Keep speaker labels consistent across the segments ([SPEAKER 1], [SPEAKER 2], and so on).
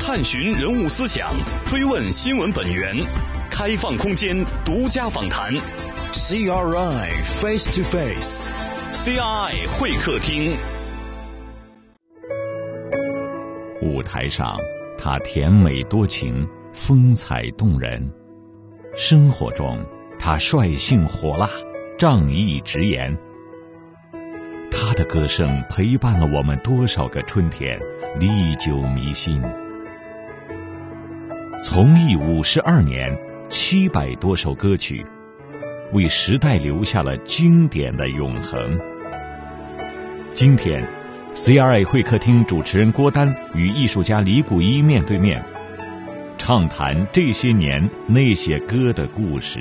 [SPEAKER 1] 探寻人物思想，追问新闻本源，开放空间，独家访谈。
[SPEAKER 2] CRI Face to
[SPEAKER 1] Face，CRI 会客厅。
[SPEAKER 3] 舞台上，他甜美多情，风采动人；生活中，他率性火辣，仗义直言。他的歌声陪伴了我们多少个春天，历久弥新。从艺五十二年，七百多首歌曲，为时代留下了经典的永恒。今天，CRI 会客厅主持人郭丹与艺术家李谷一面对面，畅谈这些年那些歌的故事。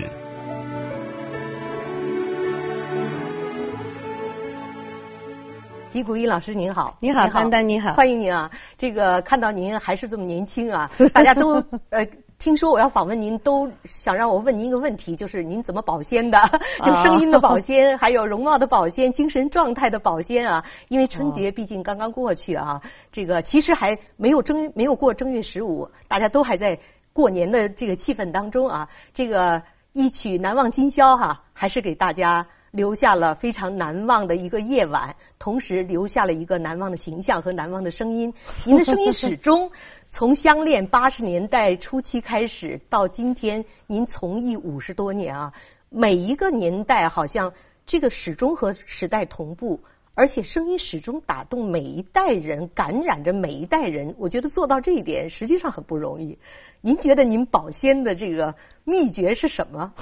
[SPEAKER 4] 李谷一老师您好，
[SPEAKER 5] 你好，丹丹你好，
[SPEAKER 4] 欢迎您啊！这个看到您还是这么年轻啊，大家都呃听说我要访问您，都想让我问您一个问题，就是您怎么保鲜的？就声音的保鲜，还有容貌的保鲜，精神状态的保鲜啊！因为春节毕竟刚刚过去啊，这个其实还没有正没有过正月十五，大家都还在过年的这个气氛当中啊。这个一曲难忘今宵哈，还是给大家。留下了非常难忘的一个夜晚，同时留下了一个难忘的形象和难忘的声音。您的声音始终 从相恋八十年代初期开始到今天，您从艺五十多年啊，每一个年代好像这个始终和时代同步。而且声音始终打动每一代人，感染着每一代人。我觉得做到这一点实际上很不容易。您觉得您保鲜的这个秘诀是什么？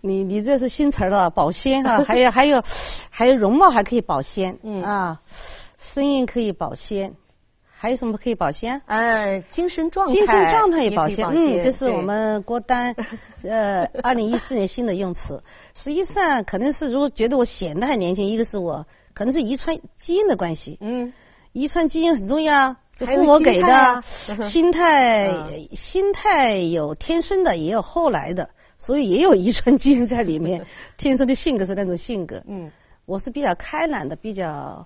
[SPEAKER 5] 你你这是新词儿了，保鲜 哈，还有还有还有容貌还可以保鲜，嗯啊，声音可以保鲜。还有什么可以保鲜？
[SPEAKER 4] 呃，精神状态，
[SPEAKER 5] 精神状态
[SPEAKER 4] 也
[SPEAKER 5] 保鲜。嗯，这是我们郭丹，呃，二零一四年新的用词。实际上，可能是如果觉得我显得很年轻，一个是我可能是遗传基因的关系。嗯，遗传基因很重要，父母给的。心态，心态有天生的，也有后来的，所以也有遗传基因在里面。天生的性格是那种性格。嗯，我是比较开朗的，比较。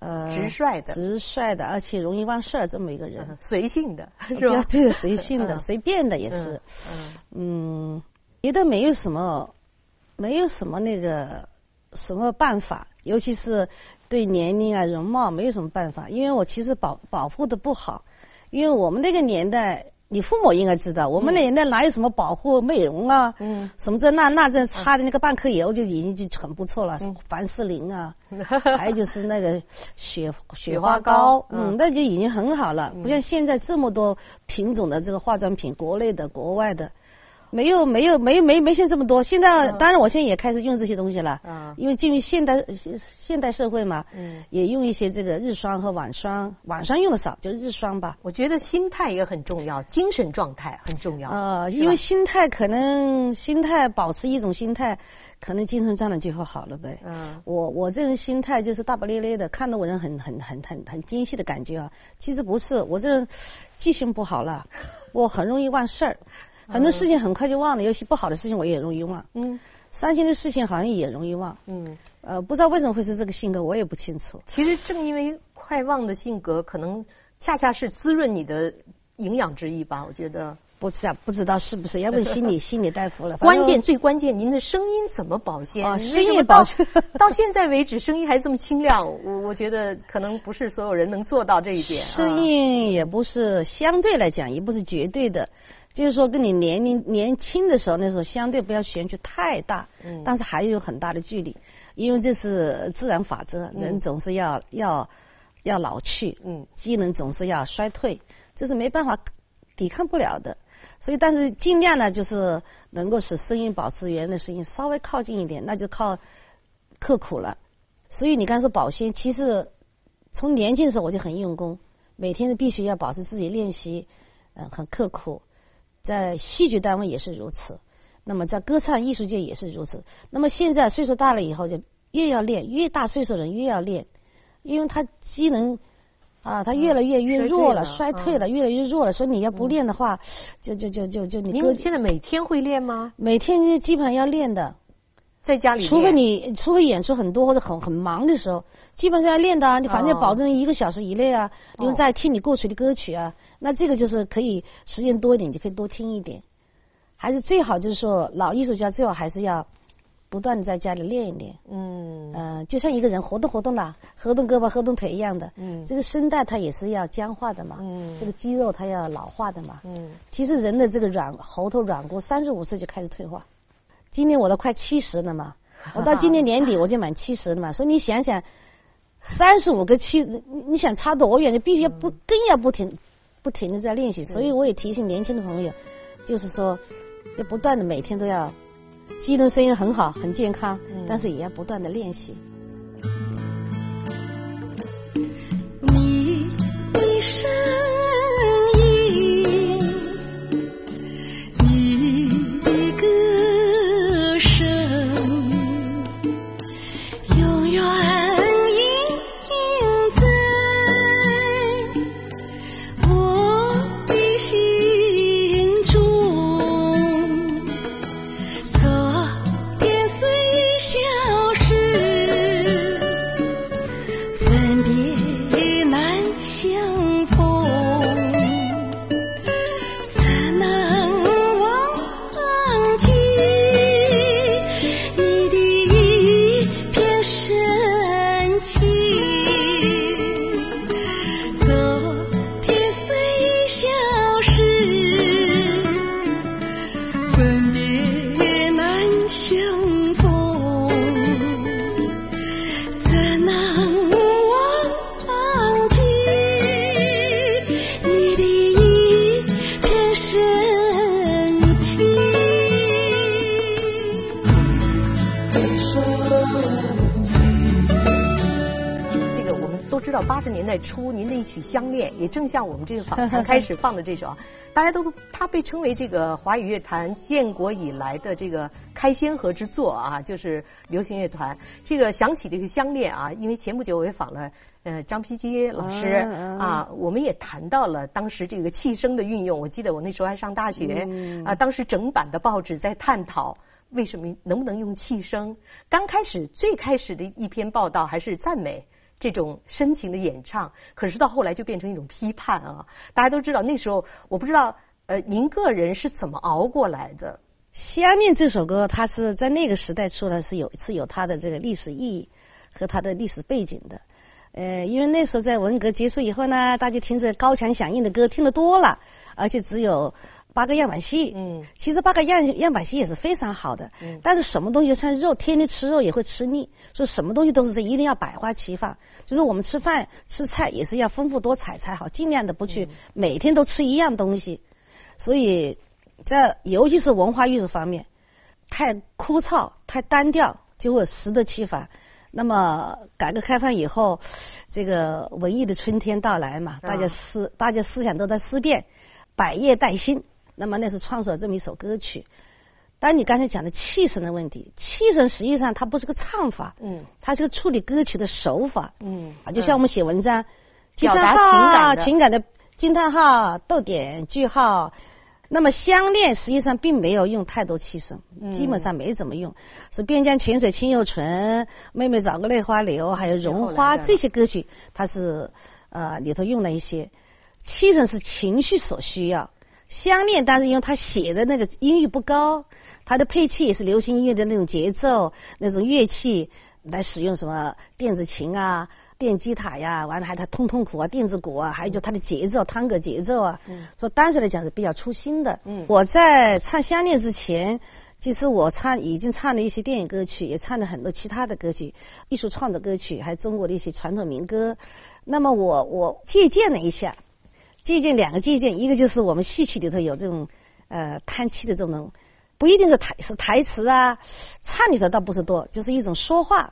[SPEAKER 4] 呃，直率的，
[SPEAKER 5] 直率的，而且容易忘事儿，这么一个人，
[SPEAKER 4] 随性的，是吧？
[SPEAKER 5] 对，随性的，随便的也是。嗯，别的没有什么，没有什么那个什么办法，尤其是对年龄啊、容貌没有什么办法，因为我其实保保护的不好，因为我们那个年代。你父母应该知道，我们那年代哪有什么保护美容啊？嗯，什么这那那这擦的那个半颗油就已经就很不错了，凡士林啊，还有就是那个雪雪花膏，嗯，那就已经很好了，不像现在这么多品种的这个化妆品，国内的、国外的。没有没有没没没现这么多，现在当然我现在也开始用这些东西了，因为进入现代现现代社会嘛，嗯也用一些这个日霜和晚霜，晚霜用的少，就日霜吧。
[SPEAKER 4] 我觉得心态也很重要，精神状态很重要。呃，
[SPEAKER 5] 因为心态可能心态保持一种心态，可能精神状态就会好了呗。嗯，我我这人心态就是大不咧咧的，看到我人很很很很很精细的感觉啊。其实不是，我这人记性不好了，我很容易忘事儿。很多事情很快就忘了，尤其不好的事情我也容易忘。嗯，伤心的事情好像也容易忘。嗯，呃，不知道为什么会是这个性格，我也不清楚。
[SPEAKER 4] 其实正因为快忘的性格，可能恰恰是滋润你的营养之一吧。我觉得
[SPEAKER 5] 不知道，不知道是不是要问心理 心理大夫了。
[SPEAKER 4] 关键最关键，您的声音怎么保鲜？
[SPEAKER 5] 啊，声音保鲜
[SPEAKER 4] 到现在为止，声音还这么清亮。我我觉得可能不是所有人能做到这一点。
[SPEAKER 5] 声音也不是相对来讲，也不是绝对的。就是说，跟你年龄年轻的时候，那时候相对不要悬距太大，嗯，但是还有很大的距离，因为这是自然法则，人总是要要要老去，嗯，机能总是要衰退，这是没办法抵抗不了的。所以，但是尽量呢，就是能够使声音保持原来的声音稍微靠近一点，那就靠刻苦了。所以你刚说保鲜，其实从年轻的时候我就很用功，每天都必须要保持自己练习，嗯，很刻苦。在戏剧单位也是如此，那么在歌唱艺术界也是如此。那么现在岁数大了以后，就越要练，越大岁数人越要练，因为他机能啊，他越来越越弱了，衰退了，越来越弱了。所以你要不练的话，就就就就就你。
[SPEAKER 4] 您现在每天会练吗？
[SPEAKER 5] 每天基本上要练的。
[SPEAKER 4] 在家里练，
[SPEAKER 5] 除非你除非演出很多或者很很忙的时候，基本上要练的啊。你反正要保证一个小时以内啊，因为在听你过去的歌曲啊，那这个就是可以时间多一点，你就可以多听一点。还是最好就是说，老艺术家最好还是要不断的在家里练一练。
[SPEAKER 4] 嗯
[SPEAKER 5] 呃，就像一个人活动活动啦，活动胳膊活动腿一样的。
[SPEAKER 4] 嗯
[SPEAKER 5] 这个声带它也是要僵化的嘛，
[SPEAKER 4] 嗯
[SPEAKER 5] 这个肌肉它要老化的嘛。
[SPEAKER 4] 嗯
[SPEAKER 5] 其实人的这个软喉头软骨，三十五岁就开始退化。今年我都快七十了嘛，我到今年年底 我就满七十了嘛，所以你想想，三十五个七，你你想差多远？你必须要不更要不停不停的在练习。所以我也提醒年轻的朋友，就是说要不断的每天都要，机能虽然很好很健康，但是也要不断的练习。
[SPEAKER 6] 你的声
[SPEAKER 4] 曲《相恋》，也正像我们这个访谈开始放的这首啊，大家都它被称为这个华语乐坛建国以来的这个开先河之作啊，就是流行乐团。这个想起这个《相恋》啊，因为前不久我也访了呃张丕基老师啊，我们也谈到了当时这个气声的运用。我记得我那时候还上大学啊，当时整版的报纸在探讨。为什么能不能用气声？刚开始最开始的一篇报道还是赞美这种深情的演唱，可是到后来就变成一种批判啊！大家都知道那时候，我不知道呃，您个人是怎么熬过来的？
[SPEAKER 5] 《相恋》这首歌，它是在那个时代出来是有是有它的这个历史意义和它的历史背景的。呃，因为那时候在文革结束以后呢，大家听着高强响应的歌听得多了，而且只有八个样板戏。
[SPEAKER 4] 嗯，
[SPEAKER 5] 其实八个样样板戏也是非常好的。嗯，但是什么东西像肉，天天吃肉也会吃腻，所以什么东西都是一定要百花齐放。就是我们吃饭吃菜也是要丰富多彩才好，尽量的不去每天都吃一样东西。所以在尤其是文化艺术方面，太枯燥、太单调，就会适得其反。那么改革开放以后，这个文艺的春天到来嘛，大家思大家思想都在思变，百业待兴。那么那是创作了这么一首歌曲。当你刚才讲的气声的问题，气声实际上它不是个唱法，
[SPEAKER 4] 嗯，
[SPEAKER 5] 它是个处理歌曲的手法，
[SPEAKER 4] 嗯
[SPEAKER 5] 啊，就像我们写文章，惊
[SPEAKER 4] 表达
[SPEAKER 5] 叹号
[SPEAKER 4] 情感的
[SPEAKER 5] 情感的。惊叹号、逗点、句号。那么相恋实际上并没有用太多气声，
[SPEAKER 4] 嗯。
[SPEAKER 5] 基本上没怎么用，是边疆泉水清又纯，妹妹找个泪花流，还有绒花这些歌曲，它是呃里头用了一些。气声是情绪所需要。相恋，但是因为他写的那个音域不高，他的配器也是流行音乐的那种节奏、那种乐器来使用，什么电子琴啊、电吉他呀，完了还他通通鼓啊、电子鼓啊，还有就他的节奏、探戈节奏啊，所以当时来讲是比较粗心的。嗯我在唱《相恋》之前。其实我唱已经唱了一些电影歌曲，也唱了很多其他的歌曲、艺术创作歌曲，还有中国的一些传统民歌。那么我我借鉴了一下，借鉴两个借鉴，一个就是我们戏曲里头有这种呃叹气的这种，不一定是台是台词啊，唱里头倒不是多，就是一种说话，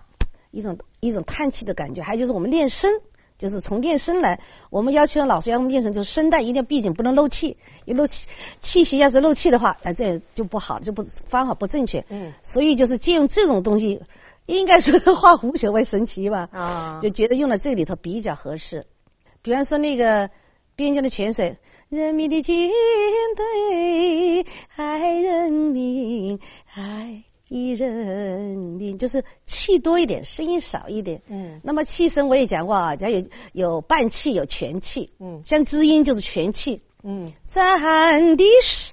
[SPEAKER 5] 一种一种叹气的感觉。还有就是我们练声，就是从练声来，我们要求老师要我们练声，就是声带一定要闭紧，不能漏气。一漏气，气息要是漏气的话，那这就不好，就不方法不正确。
[SPEAKER 4] 嗯，
[SPEAKER 5] 所以就是借用这种东西，应该说 化腐朽为神奇吧。
[SPEAKER 4] 啊
[SPEAKER 5] 就觉得用在这里头比较合适。比方说那个边疆的泉水，人民的军队爱人民，爱一人民，就是气多一点，声音少一点。
[SPEAKER 4] 嗯
[SPEAKER 5] 那么气声我也讲过啊，讲有有半气，有全气。
[SPEAKER 4] 嗯
[SPEAKER 5] 像知音就是全气。
[SPEAKER 4] 嗯
[SPEAKER 5] 咱的是，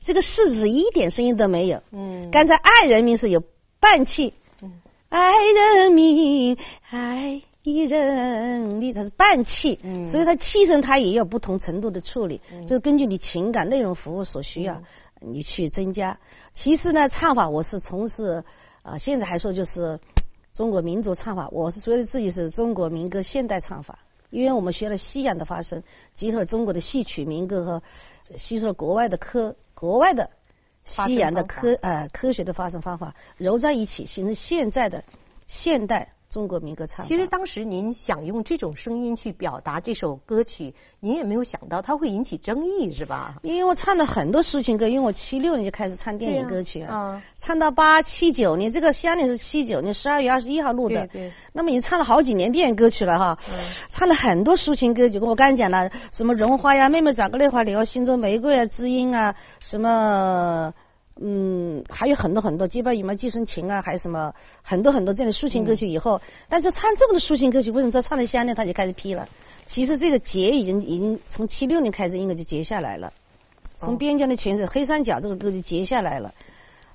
[SPEAKER 5] 这个是字一点声音都没有。
[SPEAKER 4] 嗯
[SPEAKER 5] 刚才爱人民是有半气，嗯爱人民，爱人你，它是半气，所以它气声它也有不同程度的处理，就是根据你情感内容服务所需要，你去增加。其实呢，唱法我是从事，啊、现在还说就是中国民族唱法，我是觉得自己是中国民歌现代唱法，因为我们学了西洋的发声，结合了中国的戏曲民歌和呃吸收了国外的科国外的西洋的科呃科学的发声方法揉在一起，形成现在的现代中国民歌唱法。
[SPEAKER 4] 其实当时您想用这种声音去表达这首歌曲，您也没有想到它会引起争议，是吧？
[SPEAKER 5] 因为我唱了很多抒情歌，因为我七六年就开始唱电影歌曲
[SPEAKER 4] 啊
[SPEAKER 5] 唱到八七九年，这个《乡恋》是七九年十二月二十一号录的，
[SPEAKER 4] 对对
[SPEAKER 5] 那么已经唱了好几年电影歌曲了哈，唱了很多抒情歌曲。我刚才讲了，什么绒花呀，妹妹找个泪花流，心中玫瑰啊，知音啊，什么。嗯，还有很多很多，结伴羽毛寄生情啊，还有什么很多很多这样的抒情歌曲。以后，但是唱这么多抒情歌曲，为什么他唱了《香呢》他就开始批了？其实这个结已经已经从七六年开始应该就结下来了。从边疆的泉水、黑三角这个歌就结下来了。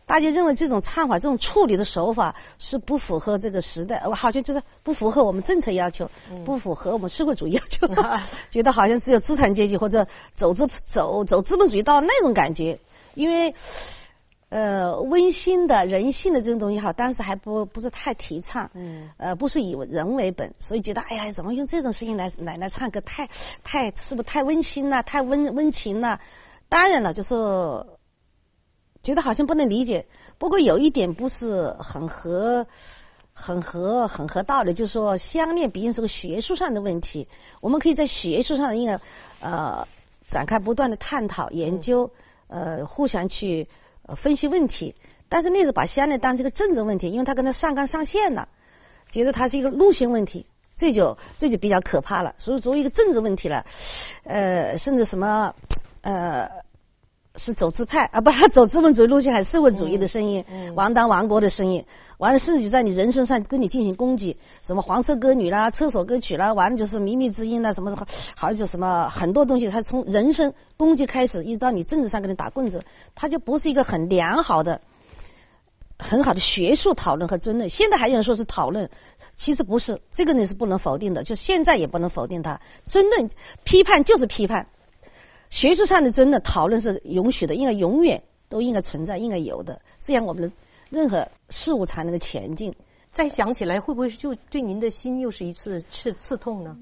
[SPEAKER 5] 大家认为这种唱法、这种处理的手法是不符合这个时代，呃好像就是不符合我们政策要求，不符合我们社会主义要求，觉得好像只有资产阶级或者走资走走资本主义道那种感觉。因为，呃，温馨的、人性的这种东西哈，当时还不不是太提倡，嗯，呃，不是以人为本，所以觉得哎呀，怎么用这种声音来来来唱歌，太太是不是太温馨了，太温温情了？当然了，就是觉得好像不能理解。不过有一点不是很合、很合、很合道理，就是说相恋毕竟是个学术上的问题，我们可以在学术上应该呃展开不断的探讨、研究，呃，互相去呃分析问题。但是那是把西安呢当成一个政治问题，因为他跟他上纲上线了，觉得他是一个路线问题。这就这就比较可怕了，所以作为一个政治问题了，呃，甚至什么，呃，是走资派啊，不 走资本主义路线，还是社会主义的声音，亡党亡国的声音，完了，甚至就在你人身上跟你进行攻击，什么黄色歌女啦、厕所歌曲啦，完了就是靡靡之音啦，什么什么，好像就什么很多东西，他从人身攻击开始，一直到你政治上跟你打棍子，他就不是一个很良好的。很好的学术讨论和争论，现在还有人说是讨论，其实不是，这个你是不能否定的，就现在也不能否定它。争论、批判就是批判，学术上的争论、讨论是允许的，应该永远都应该存在，应该有的，这样我们的任何事物才能够前进。
[SPEAKER 4] 再想起来，会不会就对您的心又是一次刺刺痛呢？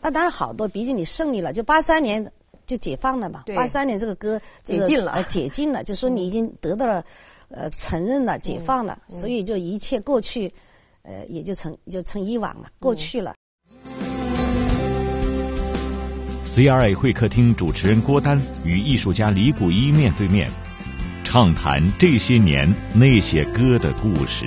[SPEAKER 5] 那当然好多，毕竟你胜利了，就八三年就解放了嘛。
[SPEAKER 4] 对
[SPEAKER 5] 八三年这个歌
[SPEAKER 4] 解禁了
[SPEAKER 5] 呃，解禁了，就说你已经得到了。呃，承认了，解放了，所以就一切过去，呃，也就成就成以往了，过去了。
[SPEAKER 3] CRA 会客厅主持人郭丹与艺术家李谷一面对面，畅谈这些年那些歌的故事。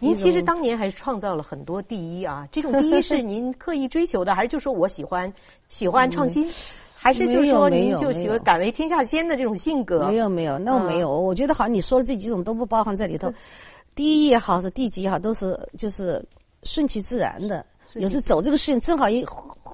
[SPEAKER 4] 您其实当年还是创造了很多第一啊！这种第一是您刻意追求的，还是就说我喜欢喜欢创新？还是就是说，您就喜欢敢为天下先的这种性格？
[SPEAKER 5] 没有没有，那我没有。我觉得好像你说的这几种都不包含在里头。第一也好，是第几也好，都是就是顺其自然的。有时走这个事情，正好一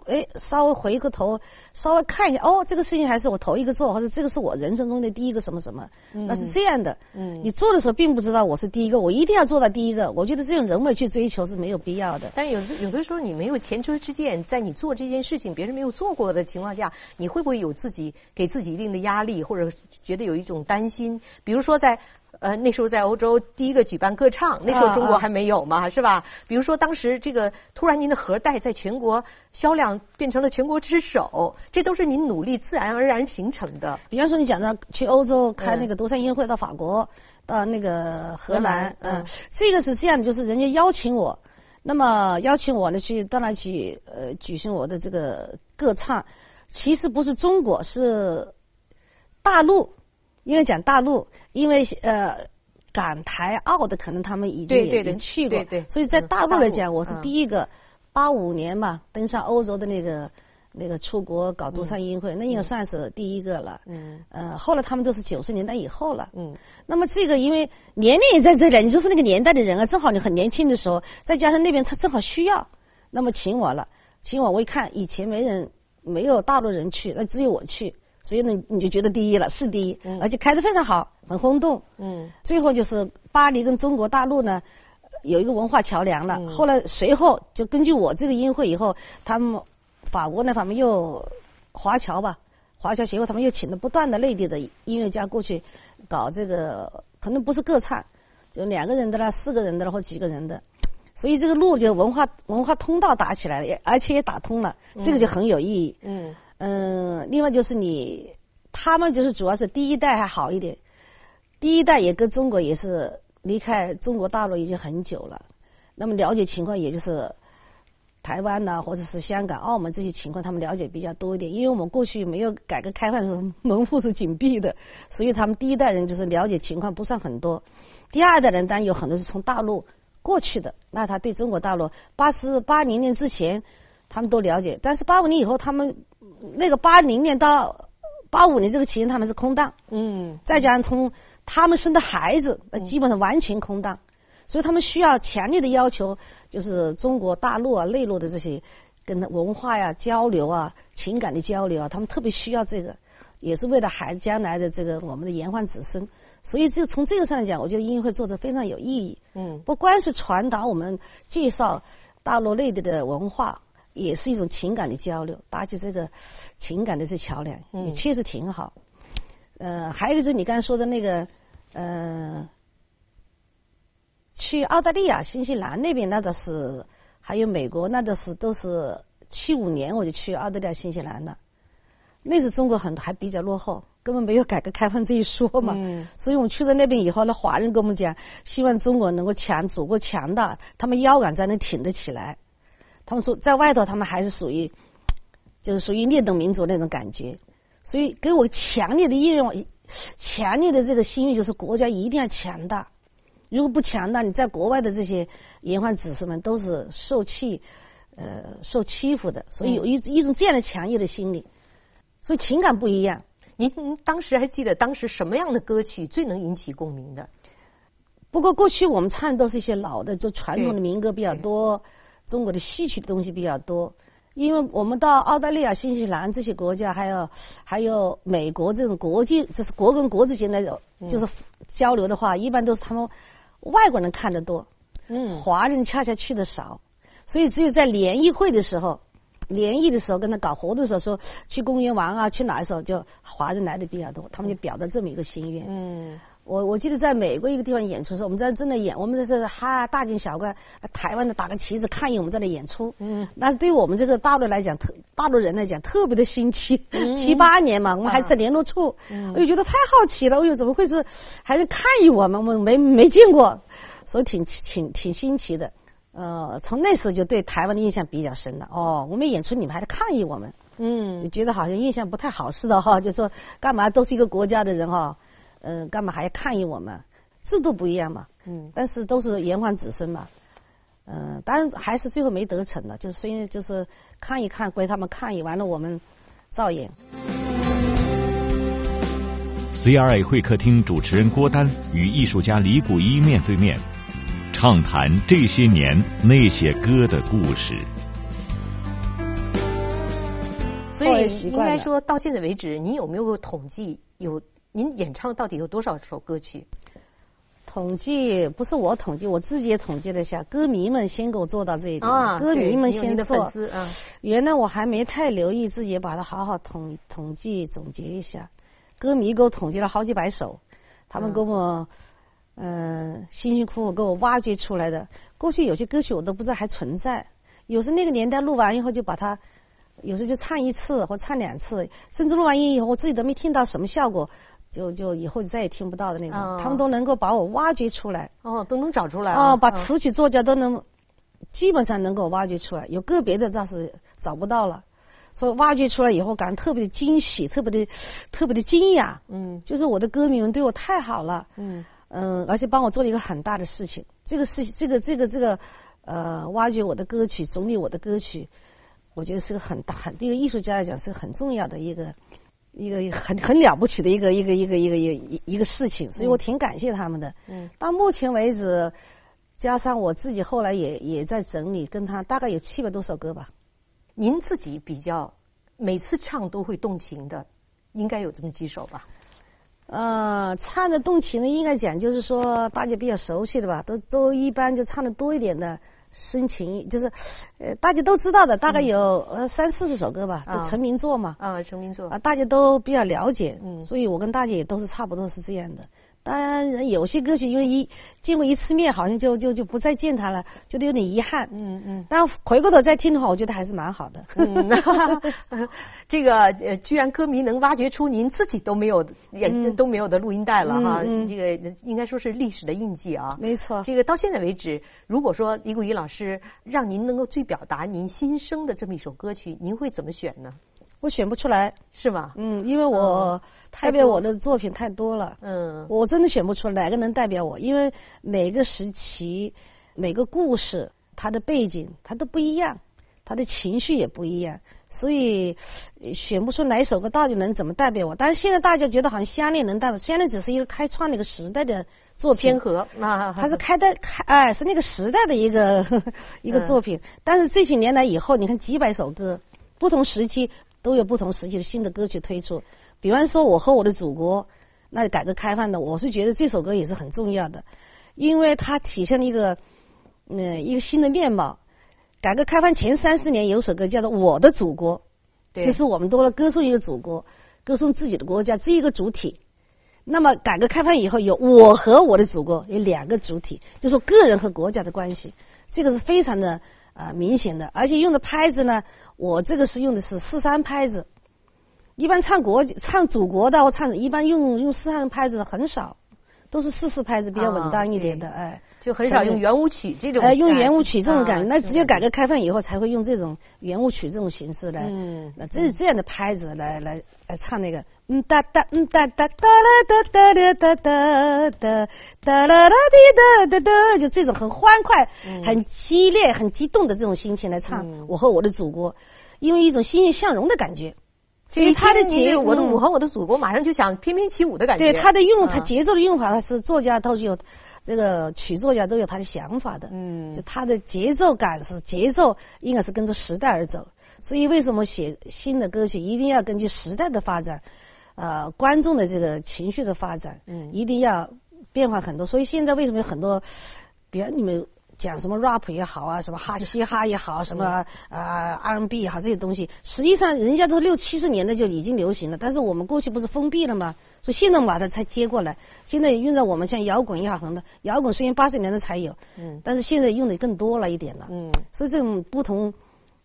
[SPEAKER 5] 哎稍微回个头，稍微看一下，哦，这个事情还是我头一个做，或者这个是我人生中的第一个什么什么，那是这样的。嗯，你做的时候并不知道我是第一个，我一定要做到第一个。我觉得这种人为去追求是没有必要的。
[SPEAKER 4] 但有的有的时候你没有前车之鉴，在你做这件事情别人没有做过的情况下，你会不会有自己给自己一定的压力，或者觉得有一种担心？比如说在。呃，那时候在欧洲第一个举办歌唱，那时候中国还没有嘛，是吧？比如说当时这个突然您的盒带在全国销量变成了全国之首，这都是您努力自然而然形成的。
[SPEAKER 5] 比方说你讲的去欧洲开那个独山音乐会，到法国，到那个荷兰，嗯、呃，这个是这样的，就是人家邀请我，那么邀请我呢去到那去呃举行我的这个歌唱，其实不是中国，是大陆。因为讲大陆，因为呃，港台澳的可能他们已经也也去过，所以在大陆来讲，我是第一个八五年嘛登上欧洲的那个那个出国搞独唱音乐会，那应该算是第一个了。嗯，呃，后来他们都是九十年代以后了。嗯，那么这个因为年龄也在这里，你就是那个年代的人啊，正好你很年轻的时候，再加上那边他正好需要，那么请我了，请我我一看以前没人没有大陆人去，那只有我去，所以呢你就觉得第一了，是第一，而且开得非常好，很轰动。嗯，最后就是巴黎跟中国大陆呢有一个文化桥梁了。后来随后就根据我这个音乐会以后，他们。法国那方面又华侨吧，华侨协会他们又请了不断的内地的音乐家过去搞这个，可能不是个唱，就两个人的啦，四个人的啦，或几个人的，所以这个路就文化文化通道打起来了，也而且也打通了，这个就很有意义。嗯嗯，嗯另外就是你他们就是主要是第一代还好一点，第一代也跟中国也是离开中国大陆已经很久了，那么了解情况也就是。台湾呐，或者是香港、澳门这些情况，他们了解比较多一点。因为我们过去没有改革开放的时候，门户是紧闭的，所以他们第一代人就是了解情况不算很多。第二代人当然有很多是从大陆过去的，那他对中国大陆八十八零年之前，他们都了解。但是八五年以后，他们那个八零年到八五年这个期间，他们是空档。嗯。再加上从他们生的孩子，那基本上完全空档。所以他们需要强烈的要求，就是中国大陆啊、内陆的这些跟文化呀交流啊、情感的交流啊，他们特别需要这个，也是为了孩子将来的这个我们的延缓子孙。所以就从这个上来讲，我觉得音乐会做的非常有意义。嗯，不光是传达我们介绍大陆内地的文化，也是一种情感的交流，搭起这个情感的这桥梁，也确实挺好。呃，还有就是你刚才说的那个，呃。去澳大利亚、新西兰那边，那倒是还有美国，那倒是都是七五年我就去澳大利亚、新西兰了。那时中国很还比较落后，根本没有改革开放这一说嘛。所以我们去到那边以后，那华人跟我们讲，希望中国能够强，祖国强大，他们腰杆才能挺得起来。他们说，在外头他们还是属于，就是属于劣等民族那种感觉。所以给我强烈的愿望，强烈的这个心愿，就是国家一定要强大。如果不强大，你在国外的这些延缓子孙们都是受气，呃，受欺负的，所以有一一种这样的强烈的心理，所以情感不一样。
[SPEAKER 4] 您当时还记得当时什么样的歌曲最能引起共鸣的？
[SPEAKER 5] 不过过去我们唱的都是一些老的，就传统的民歌比较多，中国的戏曲的东西比较多。因为我们到澳大利亚、新西兰这些国家，还有还有美国这种国际，这是国跟国之间的，就是交流的话，一般都是他们。外国人看得多，嗯，华人恰恰去的少，所以只有在联谊会的时候，联谊的时候跟他搞活动的时候，说去公园玩啊，去哪的时候，就华人来的比较多，他们就表达这么一个心愿。嗯，我我记得在美国一个地方演出的时候，我们在正在演，我们在这哈大惊小怪，台湾的打个旗子抗议我们在那演出。嗯，那对我们这个大陆来讲，特大陆人来讲特别的新奇。七八年嘛，我们还是在联络处，我就觉得太好奇了。哎呦，怎么会是还是抗议我们？我们没没见过，所以挺挺挺新奇的。呃，从那时候就对台湾的印象比较深了。哦，我们演出你们还在抗议我们，嗯，就觉得好像印象不太好似的哈。就说干嘛都是一个国家的人哈。嗯，干嘛还要抗议我们？制度不一样嘛。嗯，但是都是炎黄子孙嘛。嗯，当然还是最后没得逞的，就是因为就是抗议抗归他们抗议完了，我们照演。
[SPEAKER 3] CRA 会客厅主持人郭丹与艺术家李谷一面对面，畅谈这些年那些歌的故事。
[SPEAKER 4] 所以应该说到现在为止，你有没有统计有？您演唱到底有多少首歌曲？
[SPEAKER 5] 统计不是我统计，我自己也统计了一下，歌迷们先给我做到这一点。啊，歌迷们先做。啊，原来我还没太留意，自己把它好好统统计总结一下。歌迷给我统计了好几百首，他们给我嗯辛辛苦苦给我挖掘出来的。过去有些歌曲我都不知道还存在，有时那个年代录完以后就把它，有时就唱一次或唱两次，甚至录完音以后我自己都没听到什么效果。就就以后就再也听不到的那种，他们都能够把我挖掘出来。
[SPEAKER 4] 哦，都能找出来。
[SPEAKER 5] 哦，把词曲作家都能，基本上能够挖掘出来。有个别的倒是找不到了，所以挖掘出来以后，感觉特别的惊喜，特别的特别的惊讶。嗯，就是我的歌迷们对我太好了。嗯嗯，而且帮我做了一个很大的事情。这个事，这个这个这个，呃，挖掘我的歌曲，整理我的歌曲，我觉得是个很大很对一个艺术家来讲是个很重要的一个一个很很了不起的一个一个一个一个一个一个事情，所以我挺感谢他们的。嗯，到目前为止，加上我自己后来也也在整理，跟他大概有七百多首歌吧。
[SPEAKER 4] 您自己比较每次唱都会动情的，应该有这么几首吧？
[SPEAKER 5] 呃，唱的动情的，应该讲就是说大家比较熟悉的吧，都都一般就唱的多一点的。深情就是，呃，大家都知道的，大概有呃三四十首歌吧，就成名作嘛。
[SPEAKER 4] 啊，成名作啊，
[SPEAKER 5] 大家都比较了解，嗯，所以我跟大家也都是差不多是这样的。当然，有些歌曲因为一见过一次面，好像就就就不再见他了，觉得有点遗憾。嗯嗯。但回过头再听的话，我觉得还是蛮好的。嗯，
[SPEAKER 4] 这个呃，居然歌迷能挖掘出您自己都没有也都没有的录音带了哈，这个应该说是历史的印记啊。
[SPEAKER 5] 没错。
[SPEAKER 4] 这个到现在为止，如果说李谷一老师让您能够最表达您心声的这么一首歌曲，您会怎么选呢？
[SPEAKER 5] 我选不出来，
[SPEAKER 4] 是吗？
[SPEAKER 5] 嗯，因为我代表我的作品太多了。嗯，我真的选不出来哪个能代表我，因为每个时期、每个故事，它的背景它都不一样，它的情绪也不一样，所以选不出哪一首歌到底能怎么代表我。但是现在大家觉得好像《相恋》能代表，《相恋》只是一个开创那个时代的作品，
[SPEAKER 4] 天河，那
[SPEAKER 5] 它是开的开，哎，是那个时代的一个 一个作品。但是这些年来以后，你看几百首歌，不同时期。都有不同时期的新的歌曲推出，比方说我和我的祖国，那改革开放的，我是觉得这首歌也是很重要的，因为它体现了一个，嗯，一个新的面貌。改革开放前三十年有首歌叫做《我的祖国》，就是我们多了歌颂一个祖国，歌颂自己的国家这一个主体。那么改革开放以后有我和我的祖国有两个主体，就是个人和国家的关系，这个是非常的啊明显的，而且用的拍子呢。我这个是用的是四三拍子，一般唱国唱祖国的，我唱一般用用四三拍子的很少，都是四四拍子比较稳当一点的，哎，
[SPEAKER 4] 就很少用圆舞曲这种。
[SPEAKER 5] 哎，用圆舞曲这种感觉，那只有改革开放以后才会用这种圆舞曲这种形式来，那这这样的拍子来来来唱那个，嗯哒哒嗯哒哒哒啦哒哒哒哒哒哒哒啦啦滴哒哒哒，就这种很欢快、很激烈、很激动的这种心情来唱《我和我的祖国》。因为一种欣欣向荣的感觉，
[SPEAKER 4] 所以他的节，我的我和我的祖国，马上就想翩翩起舞的感觉。
[SPEAKER 5] 对他的用，他节奏的用法，他是作家都是有，这个曲作家都有他的想法的。嗯，就他的节奏感是节奏，应该是跟着时代而走。所以为什么写新的歌曲一定要根据时代的发展，呃，观众的这个情绪的发展，嗯，一定要变化很多。所以现在为什么有很多，比如你们。讲什么 rap 也好啊，什么哈嘻哈也好，什么啊 R&B 也好，这些东西，实际上人家都六七十年代就已经流行了。但是我们过去不是封闭了吗？所以现在把它才接过来。现在用在我们像摇滚也好，很多摇滚虽然八十年代才有，嗯，但是现在用的更多了一点了。嗯，所以这种不同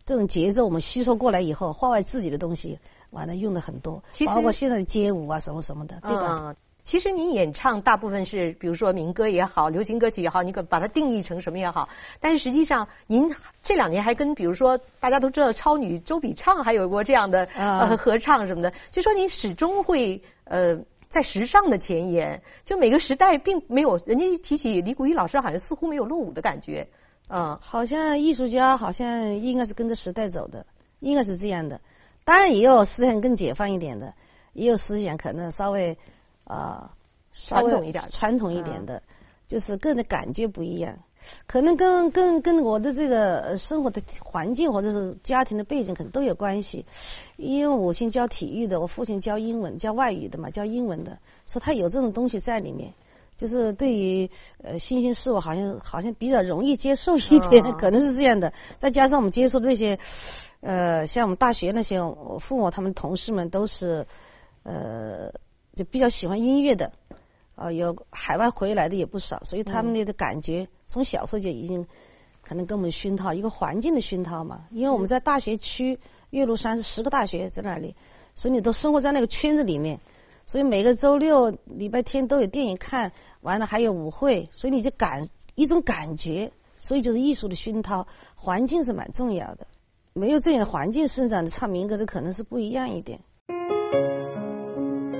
[SPEAKER 5] 这种节奏，我们吸收过来以后，画外自己的东西，完了用的很多，其包括现在的街舞啊什么什么的，对吧？
[SPEAKER 4] 其实您演唱大部分是，比如说民歌也好，流行歌曲也好，你可把它定义成什么也好。但是实际上，您这两年还跟比如说大家都知道超女周笔畅还有过这样的呃合唱什么的，就说您始终会呃在时尚的前沿。就每个时代并没有，人家一提起李谷一老师，好像似乎没有落伍的感觉。嗯，
[SPEAKER 5] 好像艺术家好像应该是跟着时代走的，应该是这样的。当然也有思想更解放一点的，也有思想可能稍微。啊，
[SPEAKER 4] 传统一点，
[SPEAKER 5] 传统一点的，就是个人的感觉不一样，可能跟跟跟我的这个生活的环境或者是家庭的背景可能都有关系。因为我先教体育的，我父亲教英文、教外语的嘛，教英文的，说他有这种东西在里面，就是对于呃新兴事物好像好像比较容易接受一点，可能是这样的。再加上我们接触的那些，呃，像我们大学那些我父母他们同事们都是，呃。就比较喜欢音乐的，啊，有海外回来的也不少，所以他们的感觉从小时候就已经可能跟我们熏陶一个环境的熏陶嘛。因为我们在大学区，岳麓山是十个大学在那里，所以你都生活在那个圈子里面，所以每个周六、礼拜天都有电影看，完了还有舞会，所以你就感一种感觉，所以就是艺术的熏陶，环境是蛮重要的。没有这样的环境生长的唱民歌的可能是不一样一点。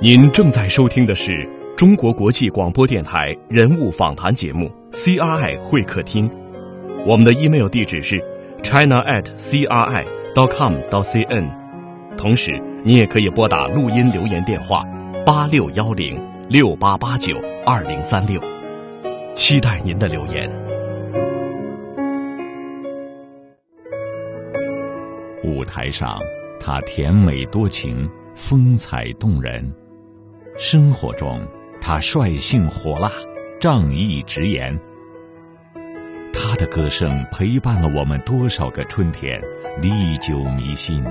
[SPEAKER 1] 您正在收听的是中国国际广播电台人物访谈节目《CRI 会客厅》，我们的 email 地址是 china at cri
[SPEAKER 7] com 到 cn，同时你也可以拨打录音留言电话八六幺零六八八九二零三六，期待您的留言。
[SPEAKER 3] 舞台上，她甜美多情，风采动人；生活中，她率性火辣，仗义直言。她的歌声陪伴了我们多少个春天，历久弥新。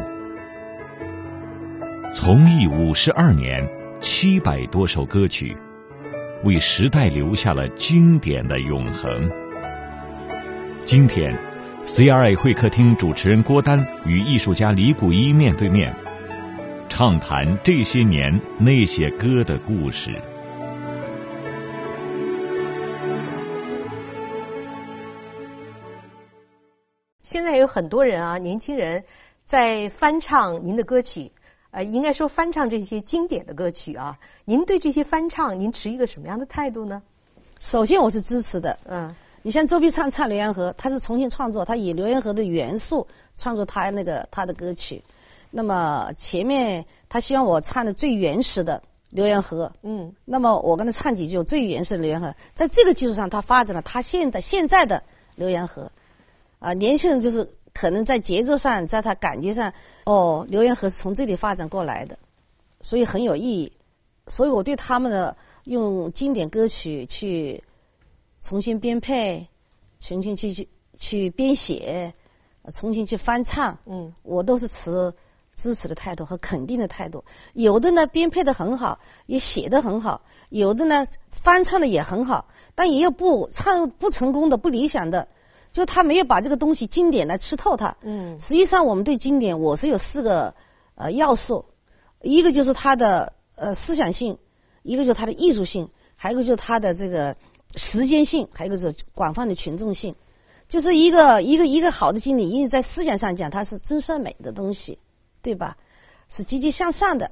[SPEAKER 3] 从艺五十二年，七百多首歌曲，为时代留下了经典的永恒。今天，CRI 会客厅主持人郭丹与艺术家李谷一面对面，畅谈这些年那些歌的故事。
[SPEAKER 4] 现在有很多人啊，年轻人在翻唱您的歌曲，呃，应该说翻唱这些经典的歌曲啊。您对这些翻唱，您持一个什么样的态度呢？
[SPEAKER 5] 首先我是支持的，
[SPEAKER 4] 嗯，
[SPEAKER 5] 你像周笔畅唱《浏阳河》，他是重新创作，他以浏阳河的元素创作他那个他的歌曲。那么前面他希望我唱的最原始的《浏阳河》，
[SPEAKER 4] 嗯，
[SPEAKER 5] 那么我跟他唱几句最原始的《浏阳河》。在这个基础上，他发展了他现在现在的《浏阳河》。啊，年轻人就是可能在节奏上，在他感觉上，哦，刘元和是从这里发展过来的，所以很有意义。所以我对他们的用经典歌曲去重新编配、重新去去去编写、重新去翻唱，
[SPEAKER 4] 嗯，
[SPEAKER 5] 我都是持支持的态度和肯定的态度。有的呢编配的很好，也写的很好；有的呢翻唱的也很好，但也有不唱不成功的、不理想的。就他没有把这个东西经典来吃透它。
[SPEAKER 4] 嗯，
[SPEAKER 5] 实际上我们对经典，我是有四个呃要素，一个就是它的呃思想性，一个就是它的艺术性，还有一个就是它的这个时间性，还有一个就是广泛的群众性。就是一个一个一个好的经典，因为在思想上讲，它是真善美的东西，对吧？是积极向上的。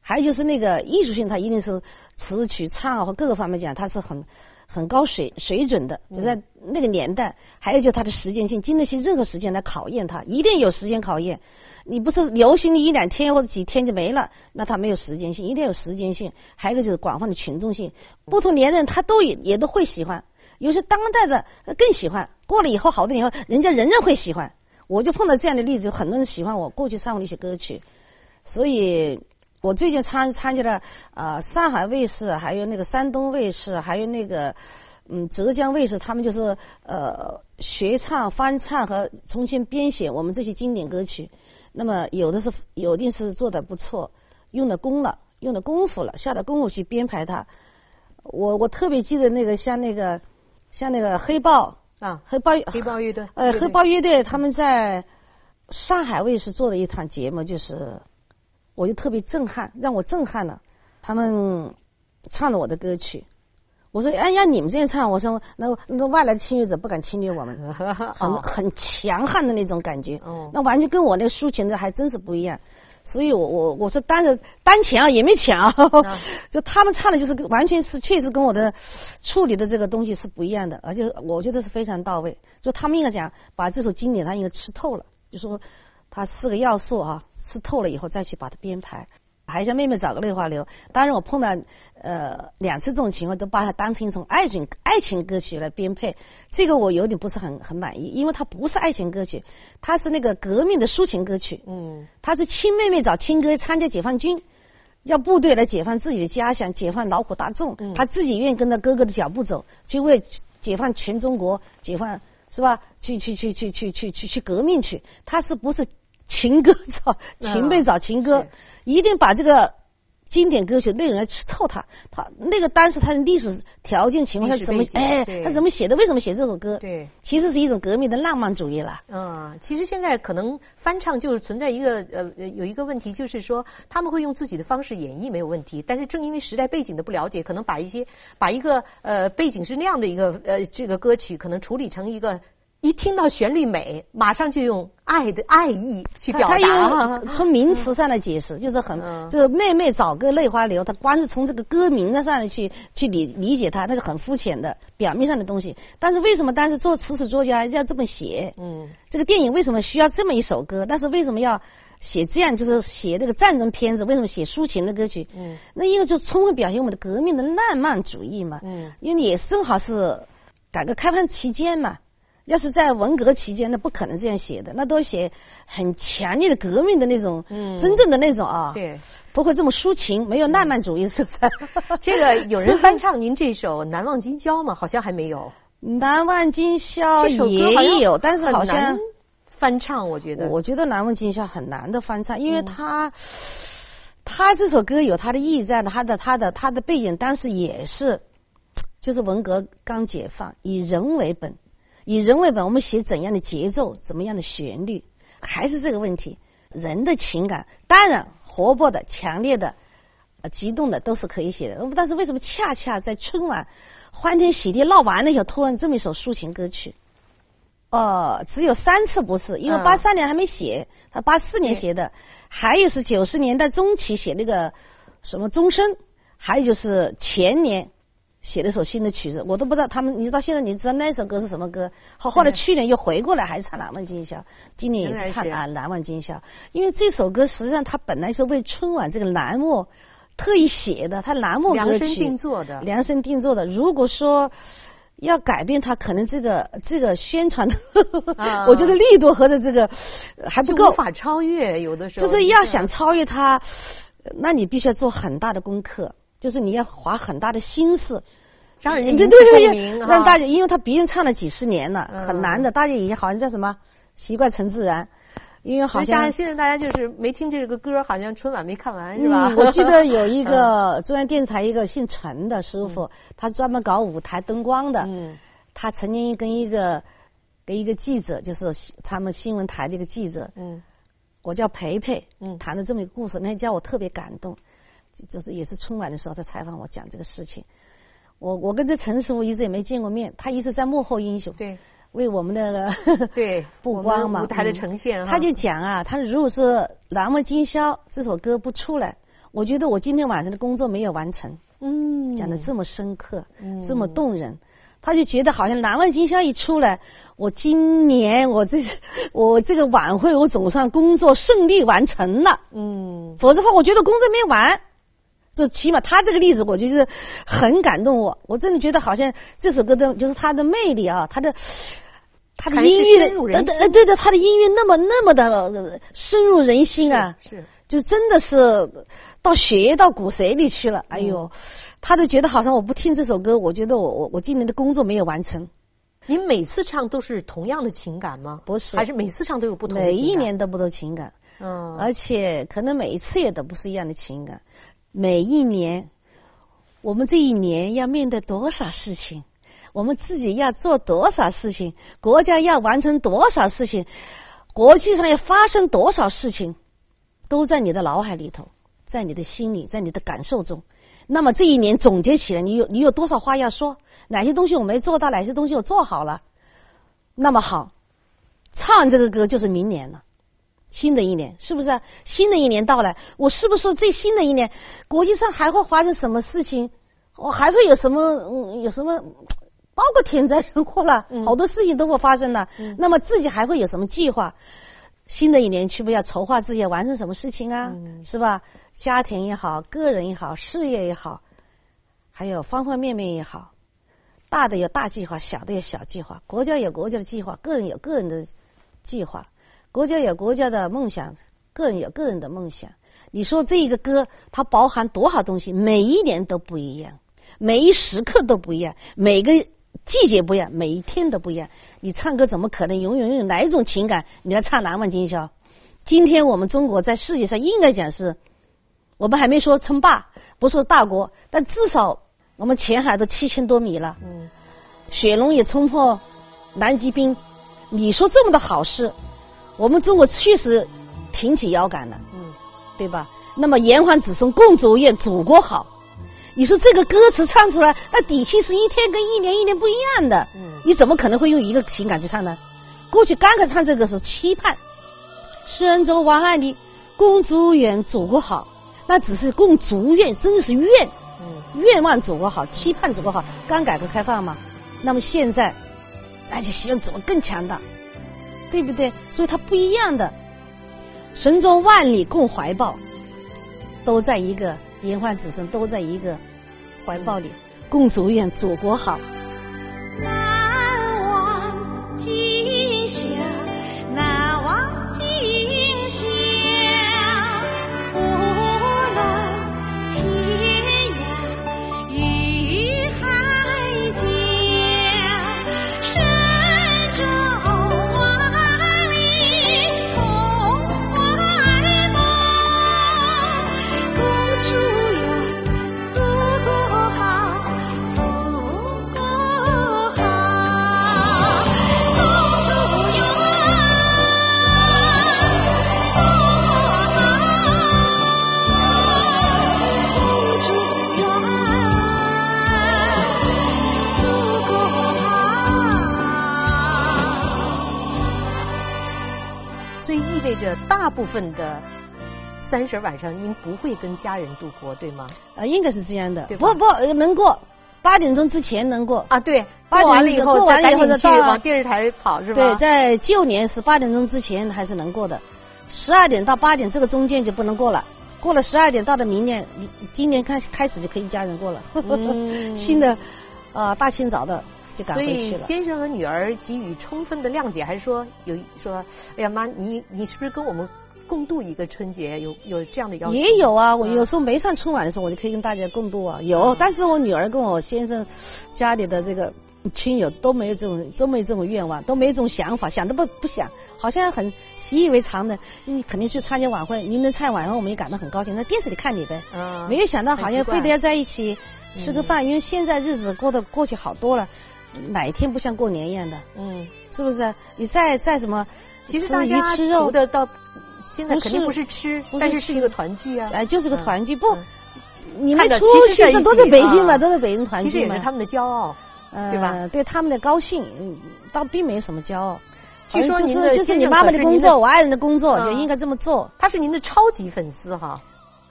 [SPEAKER 5] 还有就是那个艺术性，它一定是词曲唱和各个方面讲，它是很。很高水水准的，就在那个年代，还有就是它的时间性，经得起任何时间来考验它，一定有时间考验。你不是流行一两天或者几天就没了，那它没有时间性，一定有时间性。还有一个就是广泛的群众性，不同年龄他都也也都会喜欢，有些当代的更喜欢。过了以后，好多年以后，人家仍然会喜欢。我就碰到这样的例子，有很多人喜欢我过去唱过的一些歌曲，所以。我最近参参加了呃，上海卫视，还有那个山东卫视，还有那个嗯浙江卫视，他们就是呃学唱、翻唱和重新编写我们这些经典歌曲。那么有的是有的是做的不错，用的功了，用的功夫了，下的功夫去编排它。我我特别记得那个像那个像那个黑豹
[SPEAKER 4] 啊，
[SPEAKER 5] 黑豹
[SPEAKER 4] 黑豹乐队，
[SPEAKER 5] 呃，黑豹乐队他们在上海卫视做的一场节目就是。我就特别震撼，让我震撼了。他们唱了我的歌曲，我说：“哎让，你们这样唱，我说那那个外来侵略者不敢侵略我们，很很强悍的那种感觉。那完全跟我那个抒情的还真是不一样。所以我我我说单着单抢也没抢，就他们唱的就是完全是确实跟我的处理的这个东西是不一样的，而且我觉得是非常到位。就他们应该讲把这首经典他应该吃透了，就说。”它四个要素啊，吃透了以后再去把它编排。还向妹妹找个泪花流。当然，我碰到呃两次这种情况，都把它当成一种爱情爱情歌曲来编配。这个我有点不是很很满意，因为它不是爱情歌曲，它是那个革命的抒情歌曲。
[SPEAKER 4] 嗯，
[SPEAKER 5] 它是亲妹妹找亲哥参加解放军，要部队来解放自己的家乡，解放劳苦大众。嗯他自己愿意跟着哥哥的脚步走，去为解放全中国，解放是吧？去去去去去去去去革命去。他是不是？情歌找情辈找情歌，一定把这个经典歌曲内容来吃透它。它那个当时它的历史条件情况，下怎么哎，它怎么写的？为什么写这首歌？
[SPEAKER 4] 对，
[SPEAKER 5] 其实是一种革命的浪漫主义了。
[SPEAKER 4] 嗯，其实现在可能翻唱就是存在一个呃有一个问题，就是说他们会用自己的方式演绎没有问题，但是正因为时代背景的不了解，可能把一些把一个呃背景是那样的一个呃这个歌曲，可能处理成一个。一听到旋律美，马上就用爱的爱意去表达。
[SPEAKER 5] 用从名词上来解释，就是很
[SPEAKER 4] 嗯
[SPEAKER 5] 就是妹妹早歌泪花流，他光是从这个歌名的上来去去理理解它，那是很肤浅的表面上的东西。但是为什么当时做词曲作家要这么写？
[SPEAKER 4] 嗯，
[SPEAKER 5] 这个电影为什么需要这么一首歌？但是为什么要写这样？就是写那个战争片子，为什么写抒情的歌曲？嗯，那因为就充分表现我们的革命的浪漫主义嘛。嗯，因为也正好是改革开放期间嘛。要是在文革期间，那不可能这样写的，那都写很强烈的革命的那种，嗯，真正的那种啊，
[SPEAKER 4] 对，
[SPEAKER 5] 不会这么抒情，没有浪漫主义色彩。
[SPEAKER 4] 这个有人翻唱您这首《难忘今宵》吗？好像还没有。
[SPEAKER 5] 难忘今宵
[SPEAKER 4] 这首歌好像
[SPEAKER 5] 也有，但是好像
[SPEAKER 4] 翻唱，我觉得。
[SPEAKER 5] 我觉得《难忘今宵》很难的翻唱，因为他、他这首歌有他的意义在的，他的他的他的背景当时也是，就是文革刚解放，以人为本，以人为本，我们写怎样的节奏，怎么样的旋律，还是这个问题，人的情感，当然活泼的、强烈的、呃激动的都是可以写的，但是为什么恰恰在春晚欢天喜地闹完了以后，突然这么一首抒情歌曲？呃，只有三次不是，因为
[SPEAKER 4] 嗯。
[SPEAKER 5] 八三年还没写，他八四年写。的，还有是九十年代中期写那个什么钟声，还有就是前年写了首新的曲子，我都不知道他们，你知道现在你知道那首歌是什么歌？后后来去年又回过来还是唱《难忘今宵》，今年也是唱啊《难忘今宵》，因为这首歌实际上它本来是为春晚这个栏目特意写的，它栏目
[SPEAKER 4] 量身定做的。
[SPEAKER 5] 量身定做的。如果说要改变它，可能这个这个宣传的，
[SPEAKER 4] 啊。
[SPEAKER 5] 我觉得力度和的这个呃还不够，
[SPEAKER 4] 无法超越，有的时候
[SPEAKER 5] 就是要想超越它，那你必须要做很大的功课，就是你要花很大的心思。
[SPEAKER 4] 让人引起
[SPEAKER 5] 对对对
[SPEAKER 4] 共鸣，
[SPEAKER 5] 让大
[SPEAKER 4] 家
[SPEAKER 5] 家，因为他别人唱了几十年了，
[SPEAKER 4] 嗯
[SPEAKER 5] 很难的，大家已经好像叫什么习惯成自然，因为好
[SPEAKER 4] 好
[SPEAKER 5] 像
[SPEAKER 4] 像现在大家就是没听这个歌，好像春晚没看完是吧？
[SPEAKER 5] 嗯？我记得有一个 中央电视台一个姓陈的师傅，他专门搞舞台灯光的。
[SPEAKER 4] 嗯
[SPEAKER 5] 他曾经跟一个跟一个记者，就是他们新闻台的一个记者，
[SPEAKER 4] 嗯
[SPEAKER 5] 我叫培培，
[SPEAKER 4] 嗯
[SPEAKER 5] 谈了这么一个故事，那天叫我特别感动，就是也是春晚的时候，他采访我讲这个事情。我我跟这陈师傅一直也没见过面，他一直在幕后英雄，
[SPEAKER 4] 对
[SPEAKER 5] 为我们那个
[SPEAKER 4] 对，
[SPEAKER 5] 不光嘛，
[SPEAKER 4] 舞台的
[SPEAKER 5] 嗯
[SPEAKER 4] 呈现哈，
[SPEAKER 5] 他就讲啊，他如果是《难忘今宵》这首歌不出来，我觉得我今天晚上的工作没有完成。
[SPEAKER 4] 嗯
[SPEAKER 5] 讲的这么深刻，这么动人，他就觉得好像《难忘今宵》一出来，我今年我这我这个晚会我总算工作顺利完成了，
[SPEAKER 4] 嗯
[SPEAKER 5] 否则的话，我觉得工作没完。就起码他这个例子，我就是很感动我，我真的觉得好像这首歌的就是它的魅力啊，它的它的音乐的，
[SPEAKER 4] 深入人
[SPEAKER 5] 呃对的，它的音乐那么那么的呃深入人心啊，
[SPEAKER 4] 是是
[SPEAKER 5] 就真的是到血液到骨髓里去了。哎呦，他都觉得好像我不听这首歌，我觉得我我我今年的工作没有完成。
[SPEAKER 4] 您每次唱都是同样的情感吗？
[SPEAKER 5] 不是
[SPEAKER 4] 还是每次唱都有不同的
[SPEAKER 5] 每
[SPEAKER 4] 情感？
[SPEAKER 5] 一年都不同情感，
[SPEAKER 4] 嗯，
[SPEAKER 5] 而且可能每一次也都不是一样的情感。每一年，我们这一年要面对多少事情，我们自己要做多少事情，国家要完成多少事情，国际上要发生多少事情，都在你的脑海里头，在你的心里，在你的感受中。那么这一年总结起来，你有你有多少话要说？哪些东西我没做到？哪些东西我做好了？那么好，唱这个歌就是明年了。新的一年是不是啊、新的一年到来，我是不是说这新的一年，国际上还会发生什么事情？我还会有什么嗯有什么？包括天灾人祸了，好多事情都会发生了。那么自己还会有什么计划？新的一年去不要筹划自己要完成什么事情啊？是吧？家庭也好，个人也好，事业也好，还有方方面面也好，大的有大计划，小的有小计划，国家有国家的计划，个人有个人的计划。国家有国家的梦想，个人有个人的梦想。你说这一个歌，它包含多少东西？每一年都不一样，每一时刻都不一样，每个季节不一样，每一天都不一样。你唱歌怎么可能永远拥有哪一种情感？你来唱《难忘今宵》。今天我们中国在世界上应该讲是，我们还没说称霸，不说大国，但至少我们前海都七千多米了。嗯，雪龙也冲破南极冰。你说这么的好事，我们中国确实挺起腰杆了，嗯，对吧？那么炎黄子孙共祖业，祖国好。你说这个歌词唱出来，那底气是一天跟一年一年不一样的，嗯，你怎么可能会用一个情感去唱呢？过去刚开始唱这个是期盼，神州万里共祝愿祖国好，那只是共祝愿，真的是愿，愿望祖国好，期盼祖国好。刚改革开放嘛，那么现在，那就希望祖国更强大，对不对？所以它不一样的，神州万里共怀抱，都在一个炎黄子孙，都在一个怀抱里，共祝愿祖国好。
[SPEAKER 6] 难忘今宵，
[SPEAKER 4] 分的三十晚上您不会跟家人度过，对吗？
[SPEAKER 5] 呃，应该是这样的，
[SPEAKER 4] 对
[SPEAKER 5] 不不呃能过，八点钟之前能过。
[SPEAKER 4] 啊，对，
[SPEAKER 5] 八
[SPEAKER 4] 过完了以后赶紧去往电视台跑，是吧？
[SPEAKER 5] 对，在旧年是八点钟之前还是能过的，十二点到八点这个中间就不能过了。过了十二点，到了明年，你今年开始开始就可以一家人过了。新的，呃，大清早的就赶回去了。
[SPEAKER 4] 以先生和女儿给予充分的谅解，还是说有说，哎呀妈，你你是不是跟我们共度一个春节？有有这样的要求？
[SPEAKER 5] 也有啊，我
[SPEAKER 4] 嗯
[SPEAKER 5] 有时候没上春晚的时候，我就可以跟大家共度啊。有，但是我女儿跟我先生家里的这个亲友都没有这种都没有这种愿望，都没有这种想法，想都不不想，好像很习以为常的。你肯定去参加晚会，你能参加晚会，我们也感到很高兴。在电视里看你呗，
[SPEAKER 4] 嗯
[SPEAKER 5] 没有想到好像非得要在一起吃个饭，因为现在日子过得过去好多了，哪一天不像过年一样的？
[SPEAKER 4] 嗯，
[SPEAKER 5] 是不是？你再再什么，
[SPEAKER 4] 其实大家
[SPEAKER 5] 吃肉
[SPEAKER 4] 的到现在肯定不是吃，
[SPEAKER 5] 是
[SPEAKER 4] 但是是一个团聚啊。
[SPEAKER 5] 哎，就是个
[SPEAKER 4] 嗯
[SPEAKER 5] 团聚。不
[SPEAKER 4] 嗯，
[SPEAKER 5] 你们出去
[SPEAKER 4] 在一起
[SPEAKER 5] 的都在北京
[SPEAKER 4] 啊
[SPEAKER 5] 嘛，都在北京团
[SPEAKER 4] 其实
[SPEAKER 5] 聚嘛。
[SPEAKER 4] 也是他们的骄傲。
[SPEAKER 5] 呃
[SPEAKER 4] 对吧？
[SPEAKER 5] 对他们的高兴，嗯，倒并没什么骄傲。
[SPEAKER 4] 据说
[SPEAKER 5] 就
[SPEAKER 4] 您的
[SPEAKER 5] 是就是你妈妈
[SPEAKER 4] 的
[SPEAKER 5] 的工作，我爱人的工作就
[SPEAKER 4] 嗯
[SPEAKER 5] 应该这么做。
[SPEAKER 4] 他是您的超级粉丝哈，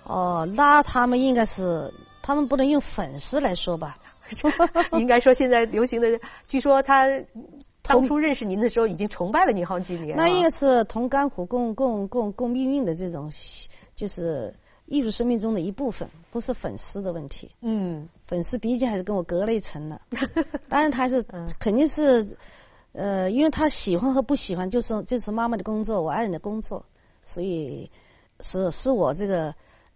[SPEAKER 5] 哦，那他们应该是，他们不能用粉丝来说吧？
[SPEAKER 4] 应该说现在流行的，据说他当初认识您的时候已经崇拜了您好几年啊。
[SPEAKER 5] 那应该是同甘苦共共共共命运的这种，就是艺术生命中的一部分，不是粉丝的问题。
[SPEAKER 4] 嗯
[SPEAKER 5] 粉丝毕竟还是跟我隔了一层的，当然他是
[SPEAKER 4] 嗯
[SPEAKER 5] 肯定是，呃，因为他喜欢和不喜欢就是就是妈妈的工作，我爱人的工作，所以是是我这个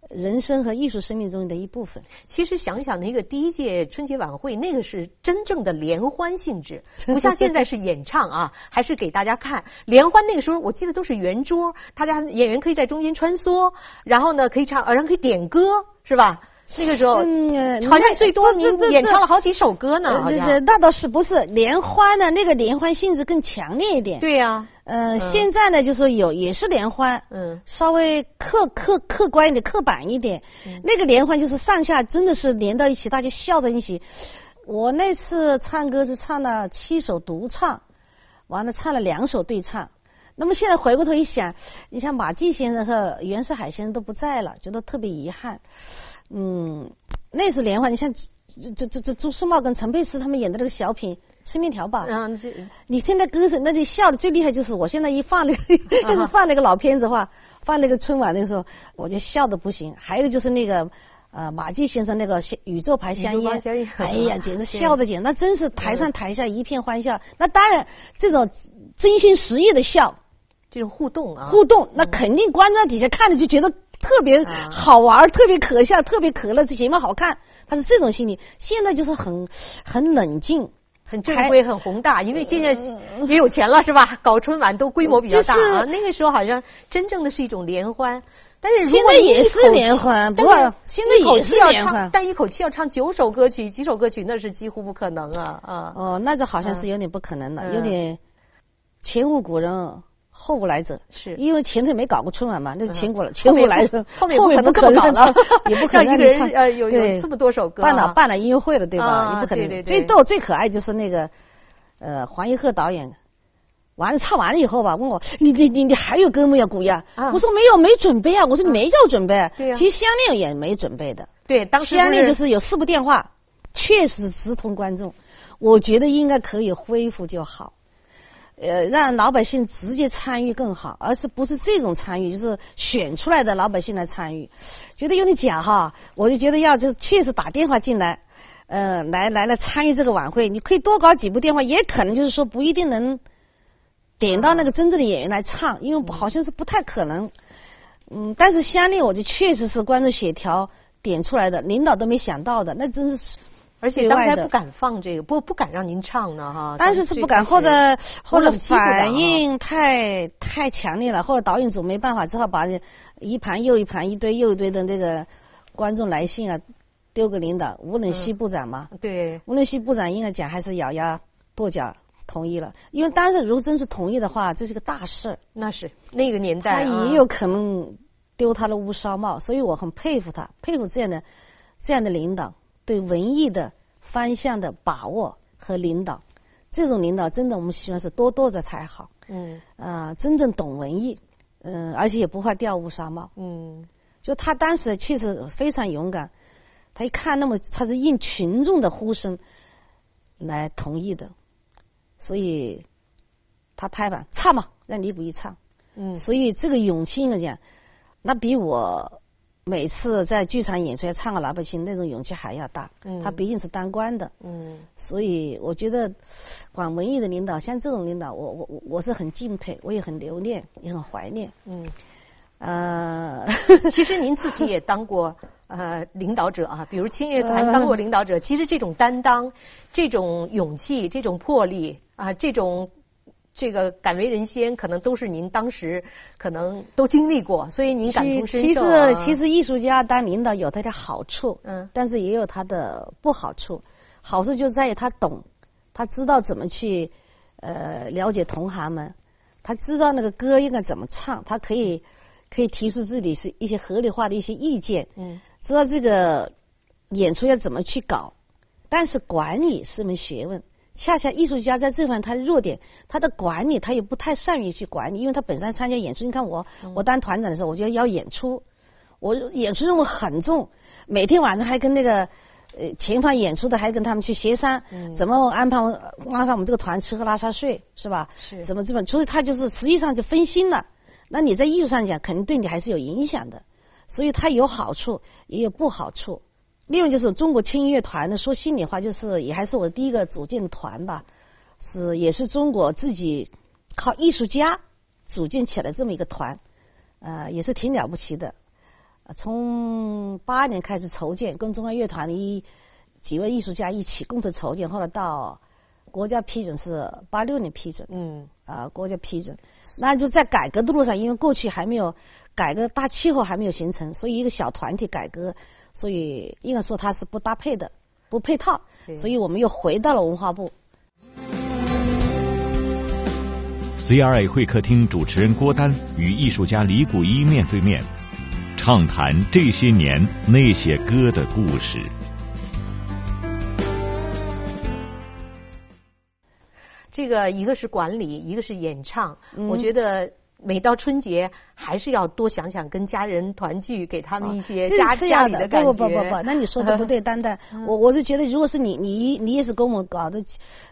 [SPEAKER 5] 人生和艺术生命中的一部分。
[SPEAKER 4] 其实想想那个第一届春节晚会，那个是真正的联欢性质，不像现在是演唱啊，还是给大家看。联欢那个时候，我记得都是圆桌，大家演员可以在中间穿梭，然后呢可以唱，呃，然后可以点歌，是吧？那个时候，好像最多您
[SPEAKER 5] 不不不
[SPEAKER 4] 演唱了好几首歌呢。
[SPEAKER 5] 那倒是不是联欢呢？那个联欢性质更强烈一点。
[SPEAKER 4] 对呀，
[SPEAKER 5] 呃，现在呢，就是有也是联欢，
[SPEAKER 4] 嗯，
[SPEAKER 5] 稍微客客客观一点、刻板一点。那个联欢就是上下真的是连到一起，大家笑在一起。我那次唱歌是唱了七首独唱，完了唱了两首对唱。那么现在回过头一想，你像马季先生和袁世海先生都不在了，觉得特别遗憾。嗯，那是联欢，你像这这这这朱时茂跟陈佩斯他们演的那个小品《吃面条吧》，
[SPEAKER 4] 嗯，这
[SPEAKER 5] 你听那歌声，那里笑的最厉害就是我现在一放那个，就 是放那个老片子的话，放那个春晚那个时候，我就笑的不行。还有就是那个，呃，马季先生那个宇宙牌香烟
[SPEAKER 4] 宇宙牌香烟，
[SPEAKER 5] 哎呀，简直 笑的简直，那真是台上台下一片欢笑。那当然，这种真心实意的笑
[SPEAKER 4] 这种互动啊，
[SPEAKER 5] 互动，那肯定观众底下看着就觉得特别好玩、特别可笑、特别可乐，这节目好看，他是这种心理。现在就是很很冷静。
[SPEAKER 4] 很正规、很宏大，因为现在也有钱了，是吧？搞春晚都规模比较大啊。那个时候好像真正的是一种联欢，但是如
[SPEAKER 5] 现在也是联欢，不过现在
[SPEAKER 4] 一口
[SPEAKER 5] 也是
[SPEAKER 4] 气要唱
[SPEAKER 5] 联欢，。
[SPEAKER 4] 但一口气要唱九首歌曲、几首歌曲，那是几乎不可能啊啊！
[SPEAKER 5] 哦，那这好像是有点不可能了，
[SPEAKER 4] 嗯
[SPEAKER 5] 有点前无古人后无来者。
[SPEAKER 4] 是
[SPEAKER 5] 因为前头没搞过春晚嘛，那是前古了，前无来者，
[SPEAKER 4] 后面不 可能这
[SPEAKER 5] 不可能
[SPEAKER 4] 么搞了，
[SPEAKER 5] 也不可能
[SPEAKER 4] 让一个人呃有有这么多首歌
[SPEAKER 5] 办了
[SPEAKER 4] 啊
[SPEAKER 5] 办了音乐会了，对吧？
[SPEAKER 4] 啊
[SPEAKER 5] 也不可能。最逗最可爱就是那个，呃，黄一鹤导演，完了唱完了以后吧，问我你你你你还有歌没有古呀？
[SPEAKER 4] 啊
[SPEAKER 5] 我说没有，没准备啊。我说你没叫准备。其实香恋也没准备的。
[SPEAKER 4] 对，当时
[SPEAKER 5] 香恋
[SPEAKER 4] 不
[SPEAKER 5] 就是有四部电话，确实直通观众。我觉得应该可以恢复就好，呃，让老百姓直接参与更好，而是不是这种参与，就是选出来的老百姓来参与，觉得有点假哈。我就觉得要就是确实打电话进来，呃，来来来参与这个晚会，你可以多搞几部电话，也可能就是说不一定能点到那个真正的演员来唱，因为好像是不太可能。嗯，但是香恋我就确实是观众协调点出来的，领导都没想到的，那真是。
[SPEAKER 4] 而且
[SPEAKER 5] 对外的。
[SPEAKER 4] 当时还不敢放这个，不不敢让您唱呢哈。
[SPEAKER 5] 当时是不敢，或者或者反应太太强烈了，或者导演组没办法，只好把一盘又一盘、一堆又一堆的那个观众来信啊丢给领导。吴冷西部长嘛，
[SPEAKER 4] 对，
[SPEAKER 5] 吴冷西部长应该讲还是咬牙跺脚同意了，因为当时如果真是同意的话，这是个大事，
[SPEAKER 4] 那是那个年代啊
[SPEAKER 5] 也有可能丢他的乌纱帽，所以我很佩服他，佩服这样的这样的领导对文艺的方向的把握和领导。这种领导真的，我们希望是多多的才好。
[SPEAKER 4] 嗯
[SPEAKER 5] 啊、真正懂文艺，嗯、而且也不怕掉乌纱帽。
[SPEAKER 4] 嗯
[SPEAKER 5] 就他当时确实非常勇敢，他一看那么他是应群众的呼声来同意的，所以他拍板唱嘛，让李谷一唱。
[SPEAKER 4] 嗯
[SPEAKER 5] 所以这个勇气应该讲，那比我每次在剧场演出来唱个老百姓那种勇气还要大。
[SPEAKER 4] 嗯
[SPEAKER 5] 他毕竟是当官的，
[SPEAKER 4] 嗯
[SPEAKER 5] 所以我觉得，管文艺的领导，像这种领导，我我我我是很敬佩，我也很留恋，也很怀念。
[SPEAKER 4] 嗯。
[SPEAKER 5] 呃，
[SPEAKER 4] 其实您自己也当过呃领导者啊，比如青乐团
[SPEAKER 5] 嗯
[SPEAKER 4] 当过领导者。其实这种担当、这种勇气、这种魄力啊，这种这个敢为人先，可能都是您当时可能都经历过，所以您感同身
[SPEAKER 5] 其
[SPEAKER 4] 受、啊。
[SPEAKER 5] 实其实艺术家当领导有他的好处，
[SPEAKER 4] 嗯
[SPEAKER 5] 但是也有他的不好处。好处就在于他懂，他知道怎么去呃了解同行们，他知道那个歌应该怎么唱，他可以可以提出自己是一些合理化的一些意见，
[SPEAKER 4] 嗯，
[SPEAKER 5] 知道这个演出要怎么去搞。但是管理是门学问，恰恰艺术家在这方面他的弱点，他的管理他也不太善于去管理，因为他本身参加演出。你看我，我当团长的时候，我就要演出，我演出任务很重，每天晚上还跟那个呃前方演出的还跟他们去协商，怎么安排我安排我们这个团吃喝拉撒睡，是吧？
[SPEAKER 4] 是
[SPEAKER 5] 怎么这么？所以他就是实际上就分心了。那你在艺术上讲，肯定对你还是有影响的，所以它有好处，也有不好处。另外就是中国轻音乐团呢，说心里话，就是也还是我第一个组建的团吧，是也是中国自己靠艺术家组建起来这么一个团，呃，也是挺了不起的。呃从八年开始筹建，跟中央乐团的一几位艺术家一起共同筹建，后来到国家批准是八六年批准，
[SPEAKER 4] 嗯。
[SPEAKER 5] 啊、国家批准，那就在改革的路上，因为过去还没有改革大气候还没有形成，所以一个小团体改革，所以应该说它是不搭配的，不配套，所以我们又回到了文化部。
[SPEAKER 3] CRA 会客厅主持人郭丹与艺术家李谷一面对面，畅谈这些年那些歌的故事。
[SPEAKER 4] 这个一个是管理，一个是演唱。
[SPEAKER 5] 嗯
[SPEAKER 4] 我觉得每到春节还是要多想想跟家人团聚，给他们一些
[SPEAKER 5] 这
[SPEAKER 4] 家家
[SPEAKER 5] 里的，
[SPEAKER 4] 感觉。
[SPEAKER 5] 不不不不不，那你说的不对，丹丹，我我是觉得，如果是你你你也是跟我们搞的，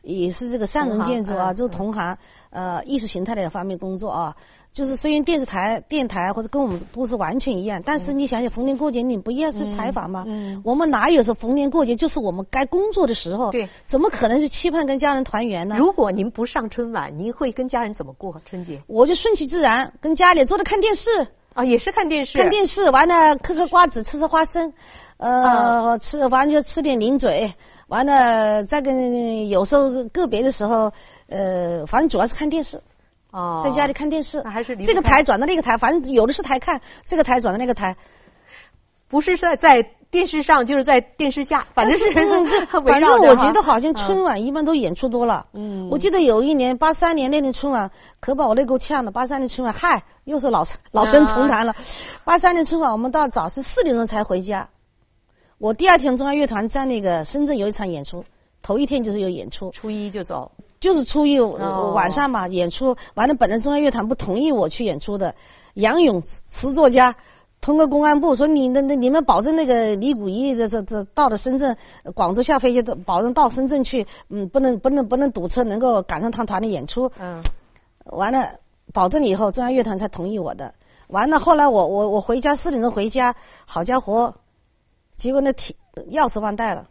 [SPEAKER 5] 也是这个上层建筑啊，就是同行，呃，意识形态的方面工作啊，就是虽然电视台、电台或者跟我们不是完全一样，但是你想想逢年过节你不一样是采访吗？我们哪有说逢年过节就是我们该工作的时候？
[SPEAKER 4] 对，
[SPEAKER 5] 怎么可能是期盼跟家人团圆呢？
[SPEAKER 4] 如果您不上春晚，您会跟家人怎么过春节？
[SPEAKER 5] 我就顺其自然，跟家里坐着看电视。
[SPEAKER 4] 啊，也是看电视。
[SPEAKER 5] 看电视完了嗑嗑瓜子，吃吃花生，呃，
[SPEAKER 4] 啊。
[SPEAKER 5] 吃完了就吃点零嘴，完了再跟有时候个别的时候，呃，反正主要是看电视，
[SPEAKER 4] 哦，
[SPEAKER 5] 在家里看电视。
[SPEAKER 4] 还是
[SPEAKER 5] 这个台转到那个台，反正有的是台看，这个台转到那个台，
[SPEAKER 4] 不是在在电视上，就是在电视下，反正是
[SPEAKER 5] 嗯 反正我觉得好像春晚一般都演出多了。嗯，我记得有一年八三年那年春晚，可把我累够呛了。八三年春晚，嗨，又是老老生重谈了。八三年春晚，我们到早上四点钟才回家。我第二天中央乐团在那个深圳有一场演出，头一天就是有演出。
[SPEAKER 4] 初一就走。
[SPEAKER 5] 就是初一
[SPEAKER 4] 哦
[SPEAKER 5] 晚上嘛演出，完了本来中央乐团不同意我去演出的，杨勇词作家。通过公安部说你那那你们保证那个李谷一的这这到了深圳、呃广州下飞机的，保证到深圳去，嗯，不能不能不能堵车，能够赶上他团的演出。
[SPEAKER 4] 嗯，
[SPEAKER 5] 完了，保证了以后，中央乐团才同意我的。完了，后来我我我回家四点钟回家，好家伙，结果那铁钥匙忘带了，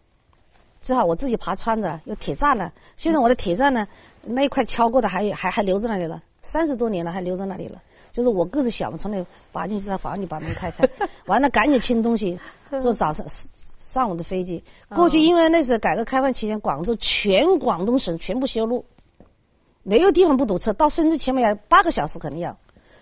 [SPEAKER 5] 只好我自己爬窗子了，有铁栅栏。现在我的铁栅呢，那一块敲过的还还还留在那里了，三十多年了还留在那里了。就是我个子小嘛，从那爬进去在房里把门开开，完了赶紧清东西，坐早上上午的飞机过去。因为那时候改革开放期间，广州全广东省全部修路，没有地方不堵车，到深圳起码要八个小时，肯定要，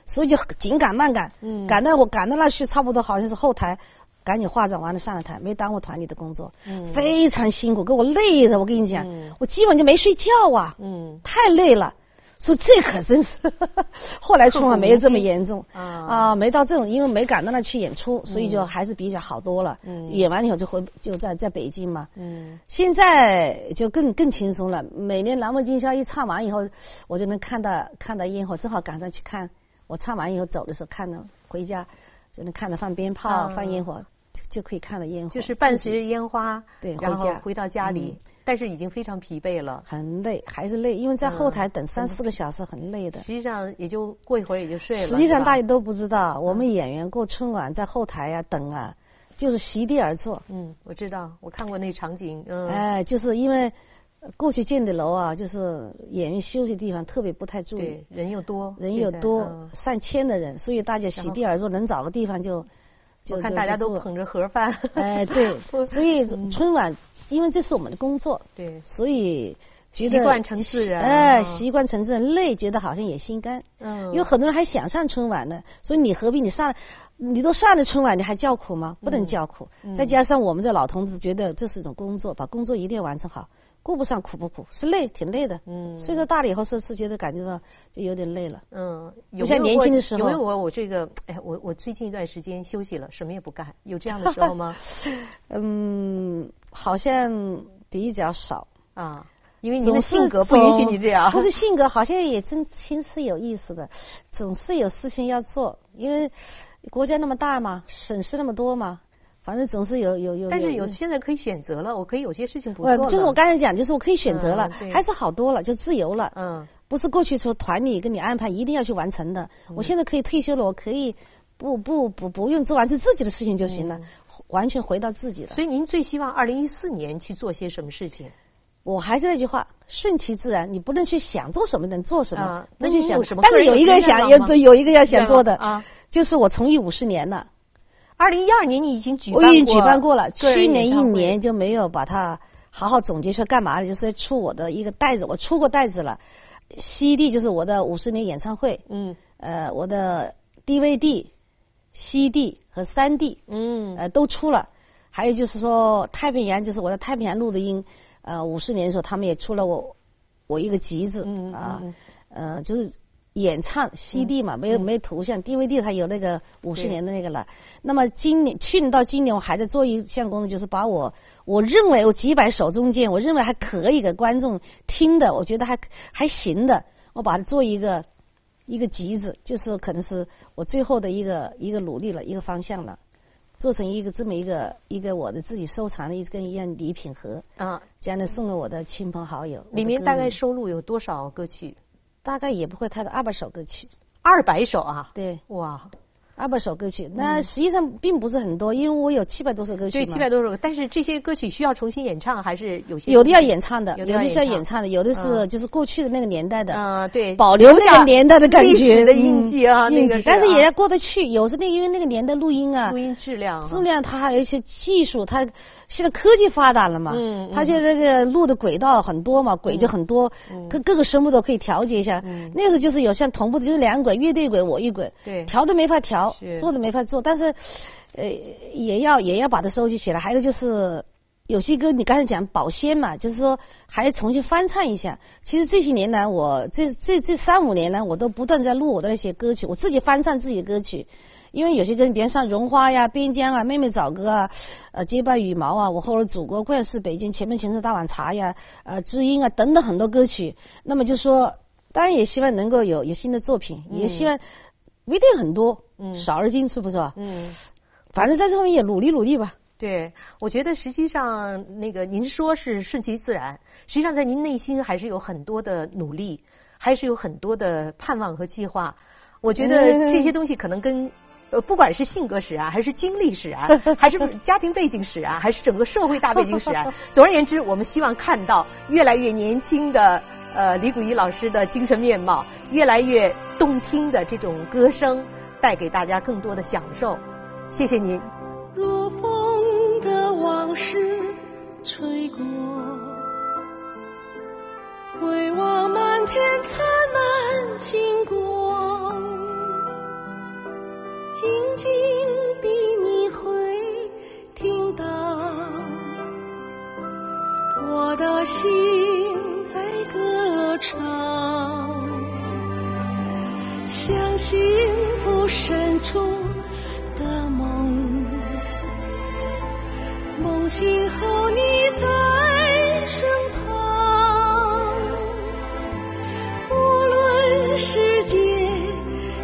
[SPEAKER 5] 所以就紧赶慢赶，
[SPEAKER 4] 嗯
[SPEAKER 5] 赶到我赶到那去，差不多好像是后台，赶紧化妆完了上了台，没耽误团里的工作，
[SPEAKER 4] 嗯
[SPEAKER 5] 非常辛苦，给我累的，我跟你讲，我基本就没睡觉啊，
[SPEAKER 4] 嗯
[SPEAKER 5] 太累了。说这可真是，后来春晚没有这么严重
[SPEAKER 4] 啊
[SPEAKER 5] 啊，没到这种，因为没赶到那去演出，所以就还是比较好多了。演完了以后就回就在在北京嘛。
[SPEAKER 4] 嗯
[SPEAKER 5] 现在就更更轻松了。每年《南无今宵》一唱完以后，我就能看到看到烟火，正好赶上去看。我唱完以后走的时候看到回家，就能看到放鞭炮、
[SPEAKER 4] 啊
[SPEAKER 5] 放烟火，就就可以看到烟火。
[SPEAKER 4] 就是伴随着烟花，
[SPEAKER 5] 对
[SPEAKER 4] 然后
[SPEAKER 5] 回
[SPEAKER 4] 到家里，但是已经非常疲惫了。
[SPEAKER 5] 很累，还是累，因为在后台等三四个小时很累的
[SPEAKER 4] 实。际上也就过一会儿也就睡了。
[SPEAKER 5] 实际上大家都不知道，我们演员过春晚在后台呀、等啊，就是席地而坐。
[SPEAKER 4] 嗯，我知道，我看过那场景。嗯，
[SPEAKER 5] 哎，就是因为呃过去建的楼啊，就是演员休息地方特别不太注意
[SPEAKER 4] 对，，人又多，
[SPEAKER 5] 人又多，
[SPEAKER 4] 嗯
[SPEAKER 5] 上千的人，所以大家席地而坐，能找个地方就就
[SPEAKER 4] 我看大家都捧着盒饭。
[SPEAKER 5] 哎，对，所以春晚，因为这是我们的工作，
[SPEAKER 4] 对，
[SPEAKER 5] 所以
[SPEAKER 4] 习惯成自然
[SPEAKER 5] 哎，
[SPEAKER 4] 嗯
[SPEAKER 5] 习惯成自然，累觉得好像也心甘。
[SPEAKER 4] 嗯
[SPEAKER 5] 因为很多人还想上春晚呢，所以你何必你上，你都上了春晚，你还叫苦吗？不能叫苦。
[SPEAKER 4] 嗯
[SPEAKER 5] 再加上我们这老同志觉得这是一种工作，把工作一定要完成好，顾不上苦不苦，是累，挺累的。
[SPEAKER 4] 嗯
[SPEAKER 5] 所以说大了以后是是觉得感觉到就有点累了。
[SPEAKER 4] 嗯，有
[SPEAKER 5] 不像年轻的时候
[SPEAKER 4] 有没有我我这个哎，我我最近一段时间休息了，什么也不干，有这样的时候吗？
[SPEAKER 5] 嗯，好像比较少。
[SPEAKER 4] 啊，因为你的性格不允许你这样。
[SPEAKER 5] 不是性格，好像也真心是有意思的，总是有事情要做，因为国家那么大嘛，省市那么多嘛，反正总是有有有。
[SPEAKER 4] 但是有现在可以选择了，我可以有些事情不做。
[SPEAKER 5] 就是我刚才讲，就是我可以选择了
[SPEAKER 4] 嗯，
[SPEAKER 5] 还是好多了，就自由了。
[SPEAKER 4] 嗯
[SPEAKER 5] 不是过去说团里给你安排一定要去完成的，我现在可以退休了，我可以不不不不用做完成自己的事情就行了，完全回到自己了。
[SPEAKER 4] 所以您最希望二零一四年去做些什么事情？
[SPEAKER 5] 我还是那句话，顺其自然，你不能去想做什么能做什么
[SPEAKER 4] 啊，
[SPEAKER 5] 不去想
[SPEAKER 4] 那你有什么。
[SPEAKER 5] 但是
[SPEAKER 4] 有
[SPEAKER 5] 一个想有有一个要想做的
[SPEAKER 4] 啊，
[SPEAKER 5] 就是我从艺五十年了，
[SPEAKER 4] 二零一二年你已经举办过，
[SPEAKER 5] 我已经举办过了，去年一年就没有把它好好总结出来干嘛了，就是出我的一个袋子，我出过袋子了，CD 就是我的五十年演唱会，
[SPEAKER 4] 嗯。
[SPEAKER 5] 呃，我的 DVD、CD 和三 D，
[SPEAKER 4] 嗯。
[SPEAKER 5] 呃，都出了。还有就是说，太平洋就是我在太平洋录的音，呃，五十年的时候他们也出了我我一个集子
[SPEAKER 4] 嗯
[SPEAKER 5] 啊，呃，就是演唱 CD 嘛，没有没有图像，DVD 它有那个五十年的那个了。那么今年去年到今年，我还在做一项工作，就是把我我认为我几百首中间，我认为还可以给观众听的，我觉得还还行的，我把它做一个一个集子，就是可能是我最后的一个一个努力了，一个方向了。做成一个这么一个一个我的自己收藏的一根一样礼品盒，
[SPEAKER 4] 啊，
[SPEAKER 5] 将来送给我的亲朋好友。
[SPEAKER 4] 里面大概收录有多少歌曲？
[SPEAKER 5] 大概也不会太多，二百首歌曲。
[SPEAKER 4] 二百首啊！
[SPEAKER 5] 对，
[SPEAKER 4] 哇，
[SPEAKER 5] 二百首歌曲，那实际上并不是很多，因为我有七百多首歌曲
[SPEAKER 4] 对，
[SPEAKER 5] 嘛。
[SPEAKER 4] 七百多首。但是这些歌曲需要重新演唱，还是有些
[SPEAKER 5] 有的要演唱的，
[SPEAKER 4] 有
[SPEAKER 5] 有的是要
[SPEAKER 4] 演
[SPEAKER 5] 演唱的，有的是就是过去的那个年代的。
[SPEAKER 4] 啊，对，
[SPEAKER 5] 保留那
[SPEAKER 4] 下
[SPEAKER 5] 个年代的感觉，
[SPEAKER 4] 历史的印记啊，
[SPEAKER 5] 印记，但是也
[SPEAKER 4] 啊
[SPEAKER 5] 要过得去。有时那因为那个年代录音啊
[SPEAKER 4] 录，音质量。啊，
[SPEAKER 5] 质量它还有一些技术，它现在科技发达了嘛，
[SPEAKER 4] 嗯
[SPEAKER 5] 它现在这个录的轨道很多嘛，轨就很多，
[SPEAKER 4] 嗯。
[SPEAKER 5] 各各个声部都可以调节一下。那个时候就是有像同步的，就是两轨，乐队轨，我一轨，
[SPEAKER 4] 对。
[SPEAKER 5] 调都没法调
[SPEAKER 4] 是，
[SPEAKER 5] 做都没法做，但是，呃，也要也要把它收集起来。还有个就是。有些歌你刚才讲保鲜嘛，就是说还重新翻唱一下。其实这些年来，我这这这三五年来，我都不断在录我的那些歌曲，我自己翻唱自己的歌曲。因为有些歌，比如像《绒花》呀、《边疆》啊、《妹妹找歌》啊、呃、《洁白羽毛》啊、《我和我的祖国》、《冠是北京》、《前面情深大碗茶》呀、呃、《知音》啊等等很多歌曲。那么就说，当然也希望能够有有新的作品，也希望不一定很多，嗯，少而精是，不是？
[SPEAKER 4] 嗯，
[SPEAKER 5] 反正在这方面也努力努力吧。
[SPEAKER 4] 对，我觉得实际上那个您说是顺其自然，实际上在您内心还是有很多的努力，还是有很多的盼望和计划。我觉得这些东西可能跟呃，不管是性格使然，还是经历使然，还是家庭背景使然，还是整个社会大背景使然。总而言之，我们希望看到越来越年轻的呃李谷一老师的精神面貌，越来越动听的这种歌声，带给大家更多的享受。谢谢您。
[SPEAKER 6] 若风的往事吹过，回望满天灿烂星光，静静地你会听到，我的心在歌唱，像幸福深处的梦。梦醒后，你在身旁。无论世界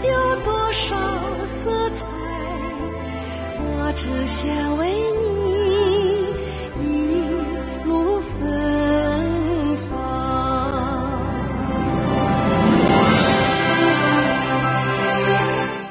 [SPEAKER 6] 有多少色彩，我只想为你。